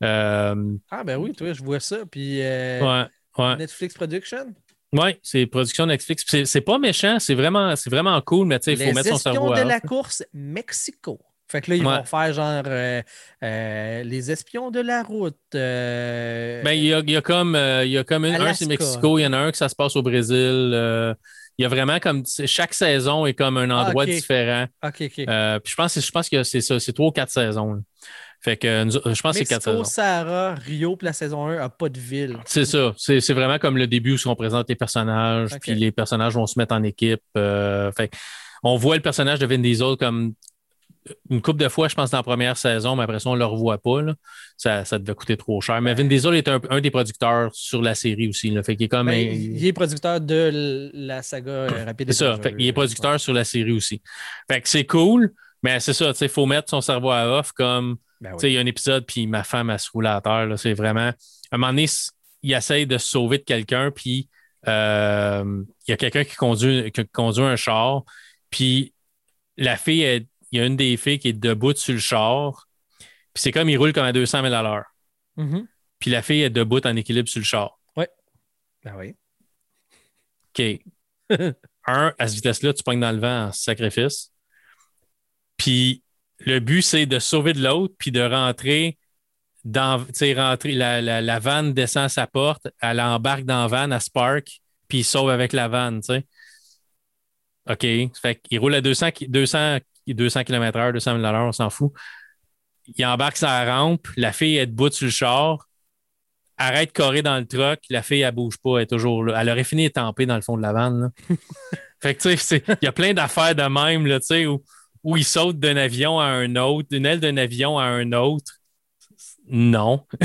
Euh, Ah, ben oui, toi, je vois ça. Puis euh, ouais, ouais. Netflix Production. Ouais, c'est production Netflix. C'est pas méchant, c'est vraiment, vraiment cool, mais tu sais, il faut Les mettre son cerveau de la course Mexico. Fait que là, ils Ouais. vont faire genre euh, euh, les espions de la route. euh, Ben, il y a, il y a comme, euh, il y a comme une- un, c'est Mexico, il y en a un que ça se passe au Brésil. il y a vraiment comme, chaque saison est comme un Ah, endroit différent. OK, OK. Puis je pense, que- je pense que c'est ça, c'est trois ou quatre saisons. là. Fait que je pense que c'est quatre saisons. Sahara, Rio, puis la saison 1 n'a pas de ville. C'est ça. C'est c'est vraiment comme le début où on présente les personnages, puis les personnages vont se mettre en équipe. fait on voit le personnage de Vin Diesel comme une couple de fois, je pense, dans la première saison, mais après ça, on ne le revoit pas. là. Ça, ça devait coûter trop cher. Mais Vin Diesel est un, un des producteurs sur la série aussi. Là. Fait qu'il est comme Ben, un- il est producteur de la saga euh, Rapide et C'est ça. Fait qu'il est producteur sur la série aussi. Fait que c'est cool, mais c'est ça. Il faut mettre son cerveau à off comme Ben oui. Il y a un épisode, puis ma femme, elle se roule à terre. C'est vraiment. À un moment donné, il essaye de se sauver de quelqu'un, puis euh, il y a quelqu'un qui conduit, qui conduit un char, puis la fille, elle- il y a une des filles qui est debout sur le char, puis c'est comme il roule comme à 200 000 à l'heure. Mhm. Puis la fille est debout en équilibre sur le char. Ben oui. OK. un, à cette vitesse-là, tu pognes dans le vent en sacrifice. Puis le but, c'est de sauver de l'autre, puis de rentrer dans. Tu sais, rentrer. La, la, la vanne descend à sa porte, elle embarque dans la vanne, à Spark, puis il sauve avec la vanne, tu sais. OK. Fait qu'il roule à 200, ki- 200, 200 km/h, 200 000 on s'en fout. Il embarque sa rampe, la fille est debout sur le char, arrête carré dans le truck, la fille, elle bouge pas, elle est toujours là. Elle aurait fini étampée dans le fond de la vanne. fait que, tu sais, il y a plein d'affaires de même, là, tu sais, où, où il saute d'un avion à un autre, d'une aile d'un avion à un autre. Non.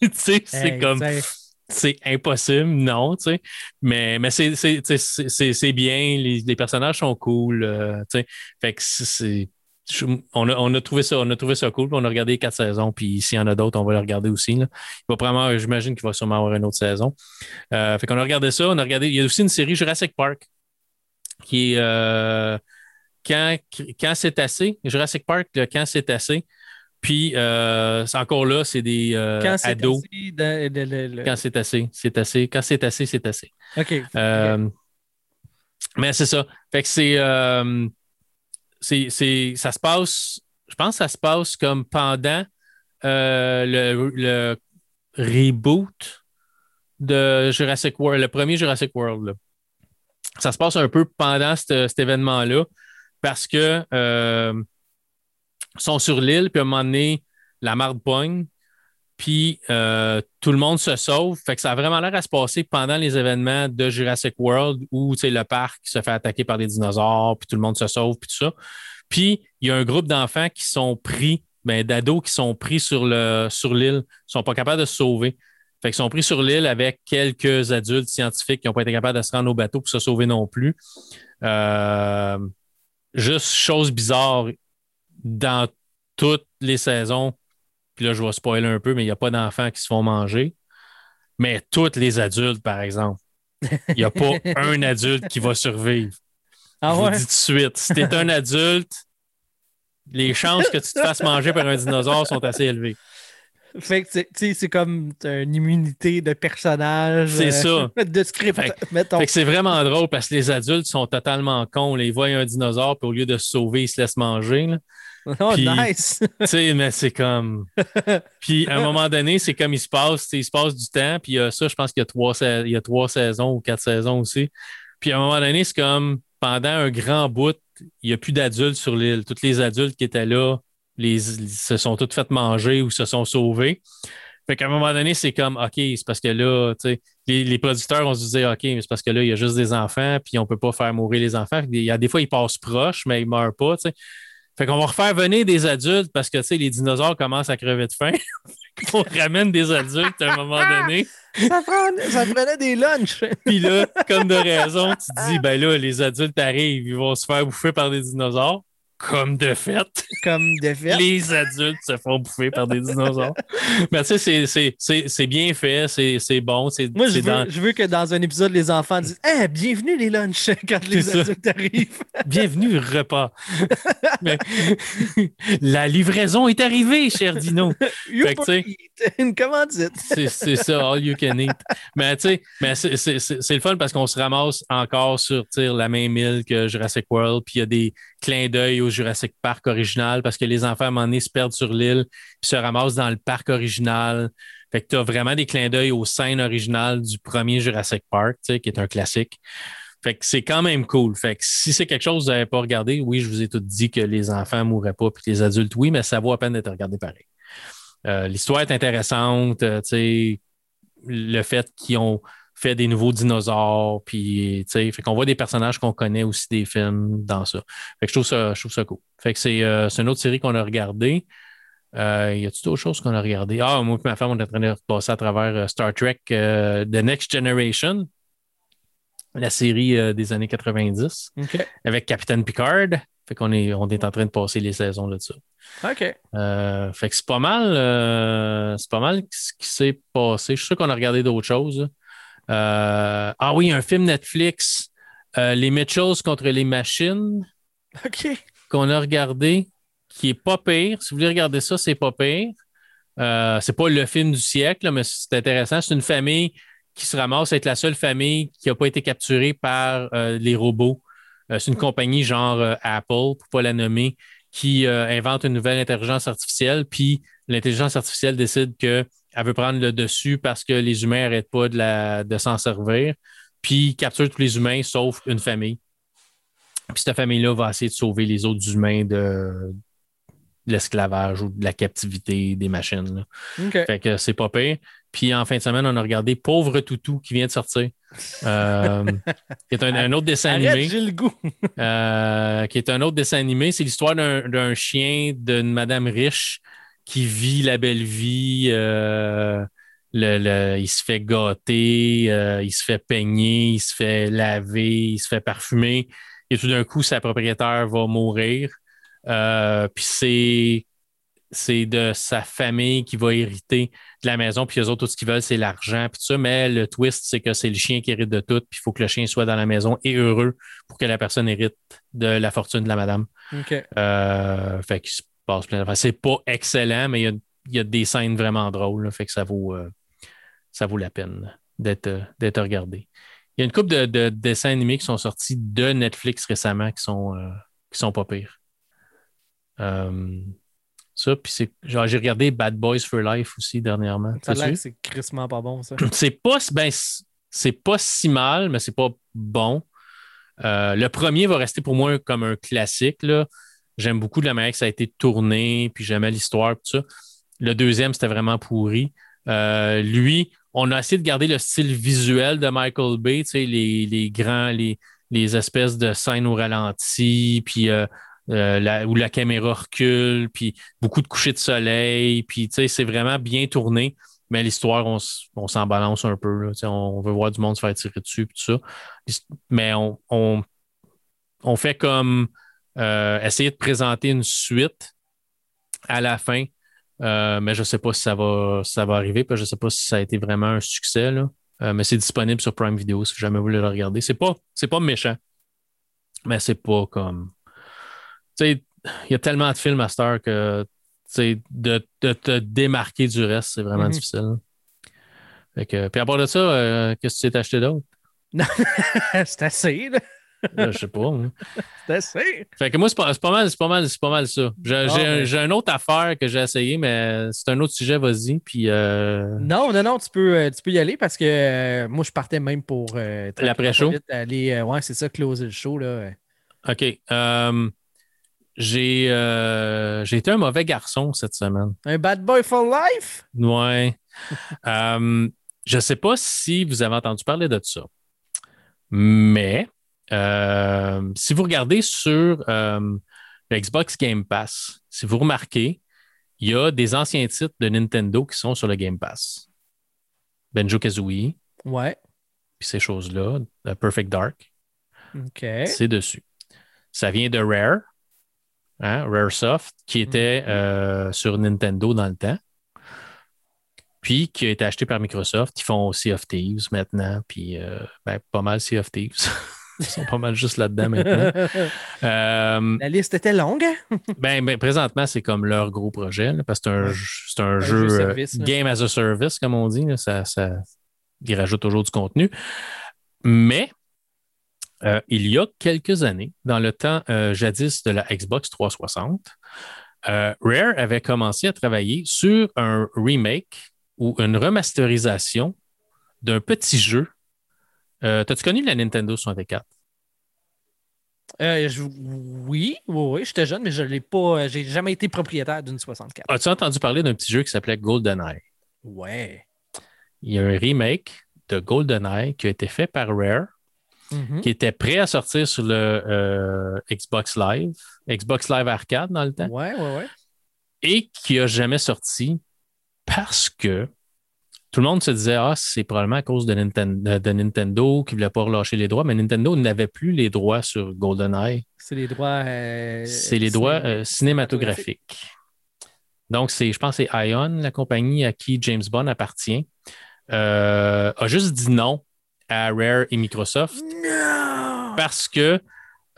tu sais, c'est Hey, comme, c'est impossible, non, tu sais. Mais, mais c'est, bien, les, les personnages sont cool, euh, tu sais. Fait que c'est- on, a, on a trouvé ça, on a trouvé ça cool, on a regardé quatre saisons, puis s'il y en a d'autres, on va les regarder aussi. Là. Il va probablement, j'imagine qu'il va sûrement avoir une autre saison. Euh, fait qu'on a regardé ça, on a regardé. Il y a aussi une série Jurassic Park qui est euh, quand, quand c'est assez. Jurassic Park, quand c'est assez. Puis euh, c'est encore là, c'est des euh, quand c'est ados. de- Quand c'est assez, c'est assez. Quand c'est assez, c'est assez. OK. Euh, Mais c'est ça. Fait que c'est, c'est, c'est- Ça se passe. Je pense que ça se passe comme pendant le, le reboot de Jurassic World, le premier Jurassic World. là. Ça se passe un peu pendant cet, événement-là parce que sont sur l'île, puis à un moment donné, la marde pogne, puis euh, tout le monde se sauve. Fait que ça a vraiment l'air à se passer pendant les événements de Jurassic World où le parc se fait attaquer par des dinosaures, puis tout le monde se sauve, puis tout ça. Puis il y a un groupe d'enfants qui sont pris ben, d'ados qui sont pris sur l'île, sur ne sont pas capables de se sauver. Fait qu'ils sont pris sur l'île avec quelques adultes scientifiques qui n'ont pas été capables de se rendre au bateau pour se sauver non plus. Euh, juste chose bizarre, dans toutes les saisons, puis là, je vais spoiler un peu, mais il n'y a pas d'enfants qui se font manger. Mais tous les adultes, par exemple, il n'y a pas un adulte qui va survivre. Ah je vous dis tout de suite, si tu es un adulte, les chances que tu te fasses manger par un dinosaure sont assez élevées. Fait que c'est comme une immunité de personnage. C'est ça. De script, mettons. Fait que c'est vraiment drôle parce que les adultes sont totalement cons. Ils voient un dinosaure, puis au lieu de se sauver, ils se laissent manger. Oh, nice! tu sais, mais c'est comme. Puis à un moment donné, c'est comme il se passe, il se passe du temps, puis ça, je pense qu'il y, a trois, il y a trois saisons ou quatre saisons aussi. Puis à un moment donné, c'est comme pendant un grand bout, il n'y a plus d'adultes sur l'île. Tous les adultes qui étaient là les, se sont tous fait manger ou se sont sauvés. Fait qu'à un moment donné, c'est comme, OK, c'est parce que là, les, les producteurs vont se dire, OK, mais c'est parce que là, il y a juste des enfants, puis on ne peut pas faire mourir les enfants. Il y a des fois, ils passent proches, mais ils ne meurent pas. sais. Fait qu'on va refaire venir des adultes parce que les dinosaures commencent à crever de faim. on ramène des adultes à un moment donné. Ça, prenait, des lunchs. Puis là, comme de raison, tu te dis, ben là, les adultes arrivent, ils vont se faire bouffer par des dinosaures. Comme de fait. Comme de fait. Les adultes se font bouffer par des dinosaures. Mais tu sais, c'est bien fait, c'est bon. Moi, je veux, je veux, que dans un épisode, les enfants disent hey, bienvenue les lunchs quand les adultes arrivent. bienvenue repas. Mais, la livraison est arrivée, cher Dino. You fait une commandite. c'est ça, all you can eat. Mais tu sais, c'est le fun parce qu'on se ramasse encore sur la même île que Jurassic World, puis il y a des clin d'œil au Jurassic Park original parce que les enfants, à un moment donné, se perdent sur l'île puis se ramassent dans le parc original. Fait que tu as vraiment des clins d'œil aux scènes originales du premier Jurassic Park, qui est un classique. Fait que c'est quand même cool. Fait que si c'est quelque chose que vous n'avez pas regardé, oui, je vous ai tout dit que les enfants ne mourraient pas, puis les adultes, oui, mais ça vaut à peine d'être regardé pareil. Euh, l'histoire est intéressante, euh, le fait qu'ils ont fait des nouveaux dinosaures, puis fait qu'on voit des personnages qu'on connaît aussi des films dans ça. Fait que je trouve ça, je trouve ça cool. Fait que c'est euh, une autre série qu'on a regardée. Euh, y a-t-il d'autres choses qu'on a regardées? Ah, moi et ma femme, on est en train de repasser à travers euh, Star Trek The Next Generation, la série des années 90, avec Captain Picard. Fait qu'on est, on est en train de passer les saisons là dessus OK. fait que c'est pas mal, c'est pas mal ce qui s'est passé. Je suis sûr qu'on a regardé d'autres choses. Euh, ah oui, un film Netflix, euh, Les Mitchells contre les machines. OK. Qu'on a regardé, qui est pas pire. Si vous voulez regarder ça, c'est pas pire. Euh, c'est pas le film du siècle, mais c'est intéressant. C'est une famille qui se ramasse à être la seule famille qui n'a pas été capturée par les robots. c'est une compagnie genre Apple, pour ne pas la nommer, qui invente une nouvelle intelligence artificielle. Puis l'intelligence artificielle décide que elle veut prendre le dessus parce que les humains n'arrêtent pas de, de s'en servir, puis capture tous les humains sauf une famille. Puis cette famille-là va essayer de sauver les autres humains de, l'esclavage ou de la captivité des machines. Fait que c'est pas pire. Puis en fin de semaine, on a regardé Pauvre Toutou qui vient de sortir. Euh, qui est un, autre dessin animé. J'ai le goût. Euh, qui est un autre dessin animé. C'est l'histoire d'un chien d'une madame riche qui vit la belle vie. Euh, il se fait gâter, euh, il se fait peigner, il se fait laver, il se fait parfumer. Et tout d'un coup, sa propriétaire va mourir. Euh, puis c'est c'est de sa famille qui va hériter de la maison, puis eux autres, tout ce qu'ils veulent, c'est l'argent, puis tout ça. Mais le twist, c'est que c'est le chien qui hérite de tout, puis il faut que le chien soit dans la maison et heureux pour que la personne hérite de la fortune de la madame. OK. fait que c'est pas excellent, mais il y a, des scènes vraiment drôles. fait que ça vaut, euh, ça vaut la peine d'être, d'être regardé. Il y a une couple de, dessins animés qui sont sortis de Netflix récemment qui sont, euh, qui sont pas pires. Euh, ça, puis c'est. Genre, j'ai regardé Bad Boys for Life aussi dernièrement. Ça c'est crissement pas bon, ça. C'est pas, ben, c'est pas si mal, mais c'est pas bon. le premier va rester pour moi comme un classique. Là. J'aime beaucoup la manière que ça a été tourné, puis j'aimais l'histoire, tout ça. Le deuxième, c'était vraiment pourri. Euh, lui, on a essayé de garder le style visuel de Michael Bay, tu sais, les, grands, les, les, espèces de scènes au ralenti, puis euh, euh, la- où la caméra recule, puis beaucoup de couchers de soleil, puis tu sais, c'est vraiment bien tourné. Mais l'histoire, on, on s'en balance un peu. on veut voir du monde se faire tirer dessus, puis ça. Mais on, on fait comme euh, essayer de présenter une suite à la fin. Euh, mais je ne sais pas si ça va, si ça va arriver, puis je ne sais pas si ça a été vraiment un succès. Là. Euh, mais c'est disponible sur Prime Video si jamais vous voulez le regarder. C'est pas, c'est pas méchant, mais c'est pas comme. Tu sais, il y a tellement de films à cette heure que de, de te démarquer du reste, c'est vraiment Mhm. difficile. là. Fait que, puis à part de ça, qu'est-ce que tu t'es acheté d'autre? c'est assez, là. Là, je sais pas. hein. C'est assez. Fait que moi, c'est pas, pas mal, c'est pas mal, c'est pas mal ça. J'ai Ah, un- ben. j'ai une autre affaire que j'ai essayé, mais c'est un autre sujet, vas-y. Puis euh, Non, non, non, tu peux, euh, tu peux y aller parce que euh, moi, je partais même pour. euh, L'après-show? Aller, ouais, c'est ça, closer le show. Là. OK. J'ai j'ai été un mauvais garçon cette semaine. Un bad boy for life? Ouais. Je sais pas si vous avez entendu parler de ça, mais euh, si vous regardez sur euh, le Xbox Game Pass, si vous remarquez, il y a des anciens titres de Nintendo qui sont sur le Game Pass. Benjo Kazooie, Ouais. puis ces choses-là, Perfect Dark, OK. c'est dessus. Ça vient de Rare, hein, Raresoft, qui était euh, sur Nintendo dans le temps, puis qui a été acheté par Microsoft. Ils font Sea of Thieves maintenant, puis ben, pas mal Sea of Thieves. Ils sont pas mal juste là-dedans maintenant. Euh, La liste était longue. hein? ben, ben, présentement, c'est comme leur gros projet, là, parce que c'est un, Ouais. jeu- c'est un, jeu jeu, euh, service, game as a service, comme on dit. là. ça, ça, ils rajoutent toujours du contenu. Mais euh, il y a quelques années, dans le temps jadis de la Xbox 360, euh, Rare avait commencé à travailler sur un remake ou une remasterisation d'un petit jeu. Euh, T'as-tu connu la Nintendo 64? Euh, je- oui, oui, oui, j'étais jeune, mais je l'ai pas. euh, J'ai jamais été propriétaire d'une 64. As-tu entendu parler d'un petit jeu qui s'appelait GoldenEye? Ouais. il y a un remake de GoldenEye qui a été fait par Rare, Mhm. qui était prêt à sortir sur le euh, Xbox Live, Xbox Live Arcade dans le temps, Ouais, ouais, ouais. et qui n'a jamais sorti parce que tout le monde se disait Ah, c'est probablement à cause de, de Nintendo qui ne voulait pas relâcher les droits, mais Nintendo n'avait plus les droits sur GoldenEye. C'est les droits. euh, C'est les droits ciné- euh, cinématographiques. Donc, c'est, je pense que c'est Ion, la compagnie à qui James Bond appartient, euh, a juste dit non à Rare et Microsoft Non! parce que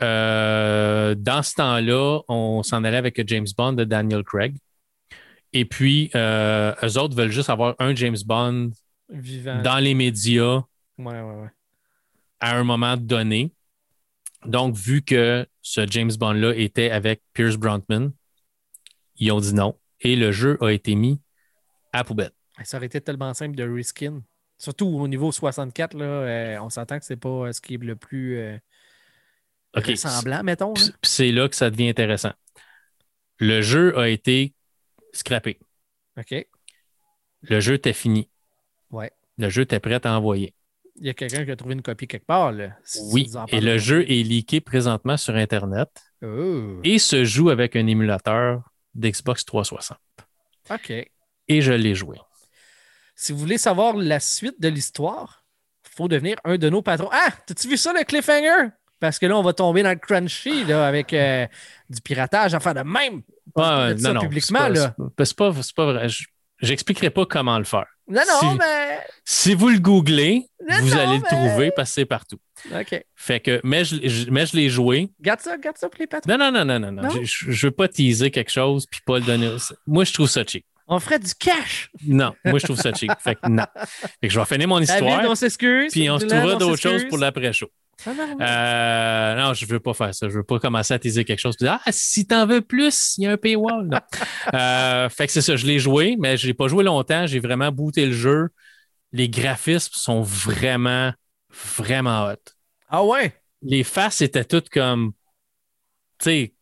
euh, dans ce temps-là, on s'en allait avec James Bond de Daniel Craig. Et puis, euh, eux autres veulent juste avoir un James Bond Vivant. dans les médias Ouais, ouais, ouais. à un moment donné. Donc, vu que ce James Bond-là était avec Pierce Brosnan, ils ont dit non. Et le jeu a été mis à poubelle. Ça aurait été tellement simple de reskin. Surtout au niveau 64, là, euh, on s'entend que c'est pas euh, ce qui est le plus euh, ressemblant, mettons. c'est là que ça devient intéressant. Le jeu a été scrappé. OK. Le jeu était fini. Ouais. Le jeu était prêt à envoyer. Il y a quelqu'un qui a trouvé une copie quelque part. Là, si Oui. Et le jeu est leaké présentement sur Internet Oh. et se joue avec un émulateur d'Xbox 360. OK. Et je l'ai joué. Si vous voulez savoir la suite de l'histoire, il faut devenir un de nos patrons. Ah! T'as-tu vu ça, le cliffhanger? Parce que là, on va tomber dans le crunchy là, avec euh, du piratage, enfin de même. Pas ça publiquement, c'est pas- là. c'est pas- vrai. Je- J'expliquerai pas comment le faire. Non, non, Si- mais. Si vous le googlez, Non, vous non, allez le mais- trouver parce que c'est partout. OK. Fait que, mais je, je- mais je l'ai joué. Garde ça, garde ça pour les patrons. Non, non, non, non, non, non. Non? Je, je- veux pas teaser quelque chose puis pas le donner. Moi, je trouve ça cheap. On ferait du cash. Non, moi, je trouve ça cheap. Fait que non. Fait que je vais finir mon David, histoire on s'excuse. puis on se trouvera d'autres choses pour l'après-show. Euh, non, je veux pas faire ça. Je veux pas commencer à teaser quelque chose. dire, ah, si t'en veux plus, il y a un paywall. Non. Euh, fait que c'est ça. Je l'ai joué, mais je l'ai pas joué longtemps. J'ai vraiment booté le jeu. Les graphismes sont vraiment, vraiment hot. Ah ouais? Les faces étaient toutes comme. Tu sais,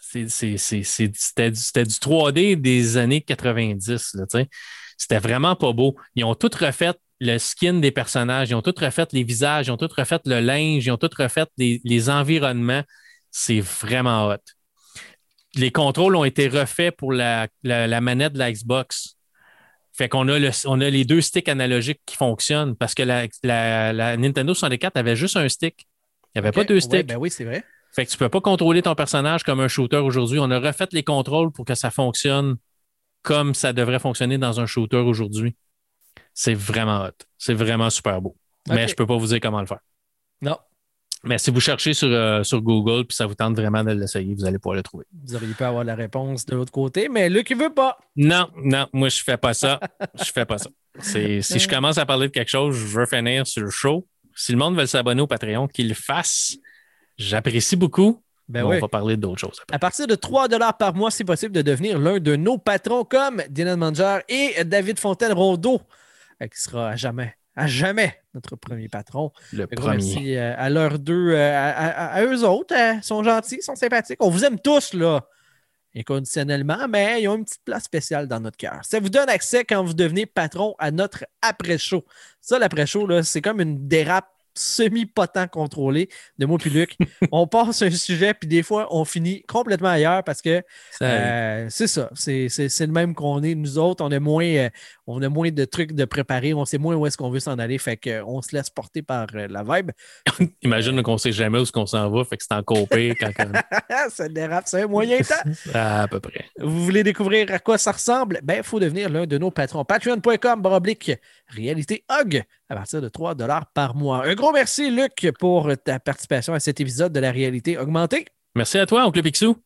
c'est- c'est- c'est- c'est- c'était du c'était du 3D des années 90. Là, tu sais. C'était vraiment pas beau. Ils ont tout refait le skin des personnages, ils ont tout refait les visages, ils ont tout refait le linge, ils ont tout refait les, les environnements. C'est vraiment hot. les contrôles ont été refaits pour la, la, manette de la Xbox. Fait qu'on a, le, on a les deux sticks analogiques qui fonctionnent parce que la, la Nintendo 64 avait juste un stick. Il n'y avait pas deux sticks. ben oui, c'est vrai. Fait que tu ne peux pas contrôler ton personnage comme un shooter aujourd'hui. On a refait les contrôles pour que ça fonctionne comme ça devrait fonctionner dans un shooter aujourd'hui. C'est vraiment hot. C'est vraiment super beau. Mais je ne peux pas vous dire comment le faire. Non. Mais si vous cherchez sur, euh, sur Google puis ça vous tente vraiment de l'essayer, vous allez pouvoir le trouver. Vous auriez pu avoir la réponse de l'autre côté, mais Luc, il veut pas. Non, non, moi, je fais pas ça. je fais pas ça. Si je commence à parler de quelque chose, je veux finir sur le show. Si le monde veut s'abonner au Patreon, qu'il le fasse. J'apprécie beaucoup. Ben On va parler d'autres choses. À partir de 3 par mois, c'est possible de devenir l'un de nos patrons comme Dylan Manger et David Fontaine-Rondeau, qui sera à jamais, à jamais notre premier patron. Le premier. Merci euh, à leurs deux, euh, à, eux autres. Ils sont gentils, ils sont sympathiques. On vous aime tous, là, inconditionnellement, mais ils ont une petite place spéciale dans notre cœur. Ça vous donne accès quand vous devenez patron à notre après-show. Ça, l'après-show, c'est comme une dérape semi-potent contrôlé de moi puis Luc. on passe un sujet, puis des fois, on finit complètement ailleurs parce que euh, c'est ça. C'est le même qu'on est. Nous autres, on a moins, euh, on a moins de trucs de préparer. On sait moins où est-ce qu'on veut s'en aller. Fait qu'on se laisse porter par euh, la vibe. Imagine qu'on sait jamais où est-ce qu'on s'en va. Fait que c'est encore pire quand ça dérape, c'est un moyen temps. à peu près. Vous voulez découvrir à quoi ça ressemble? Ben, il faut devenir l'un de nos patrons. Patreon.com, baroblique, réalité hug à partir de 3 par mois. Un gros merci, Luc, pour ta participation à cet épisode de la réalité augmentée. Merci à toi, Oncle Picsou.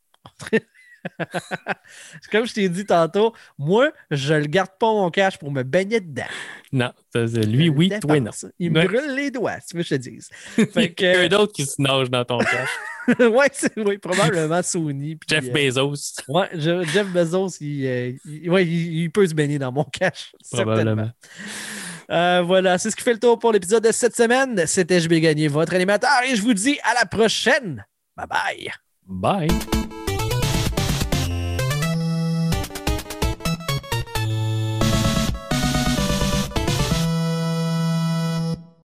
Comme je t'ai dit tantôt, moi, je le garde pas mon cash pour me baigner dedans. Non, lui, oui, toi, non. Il me brûle les doigts, si tu veux que je te dise. Fait que... Il y a un d'autre qui se nage dans ton cash. ouais, oui, probablement Sony. Jeff euh, Bezos. ouais, Jeff Bezos, euh, il, ouais, il, peut se baigner dans mon cash. Probablement. Euh, voilà, c'est ce qui fait le tour pour l'épisode de cette semaine. C'était JB Gagné, votre animateur, et je vous dis à la prochaine. Bye bye. Bye.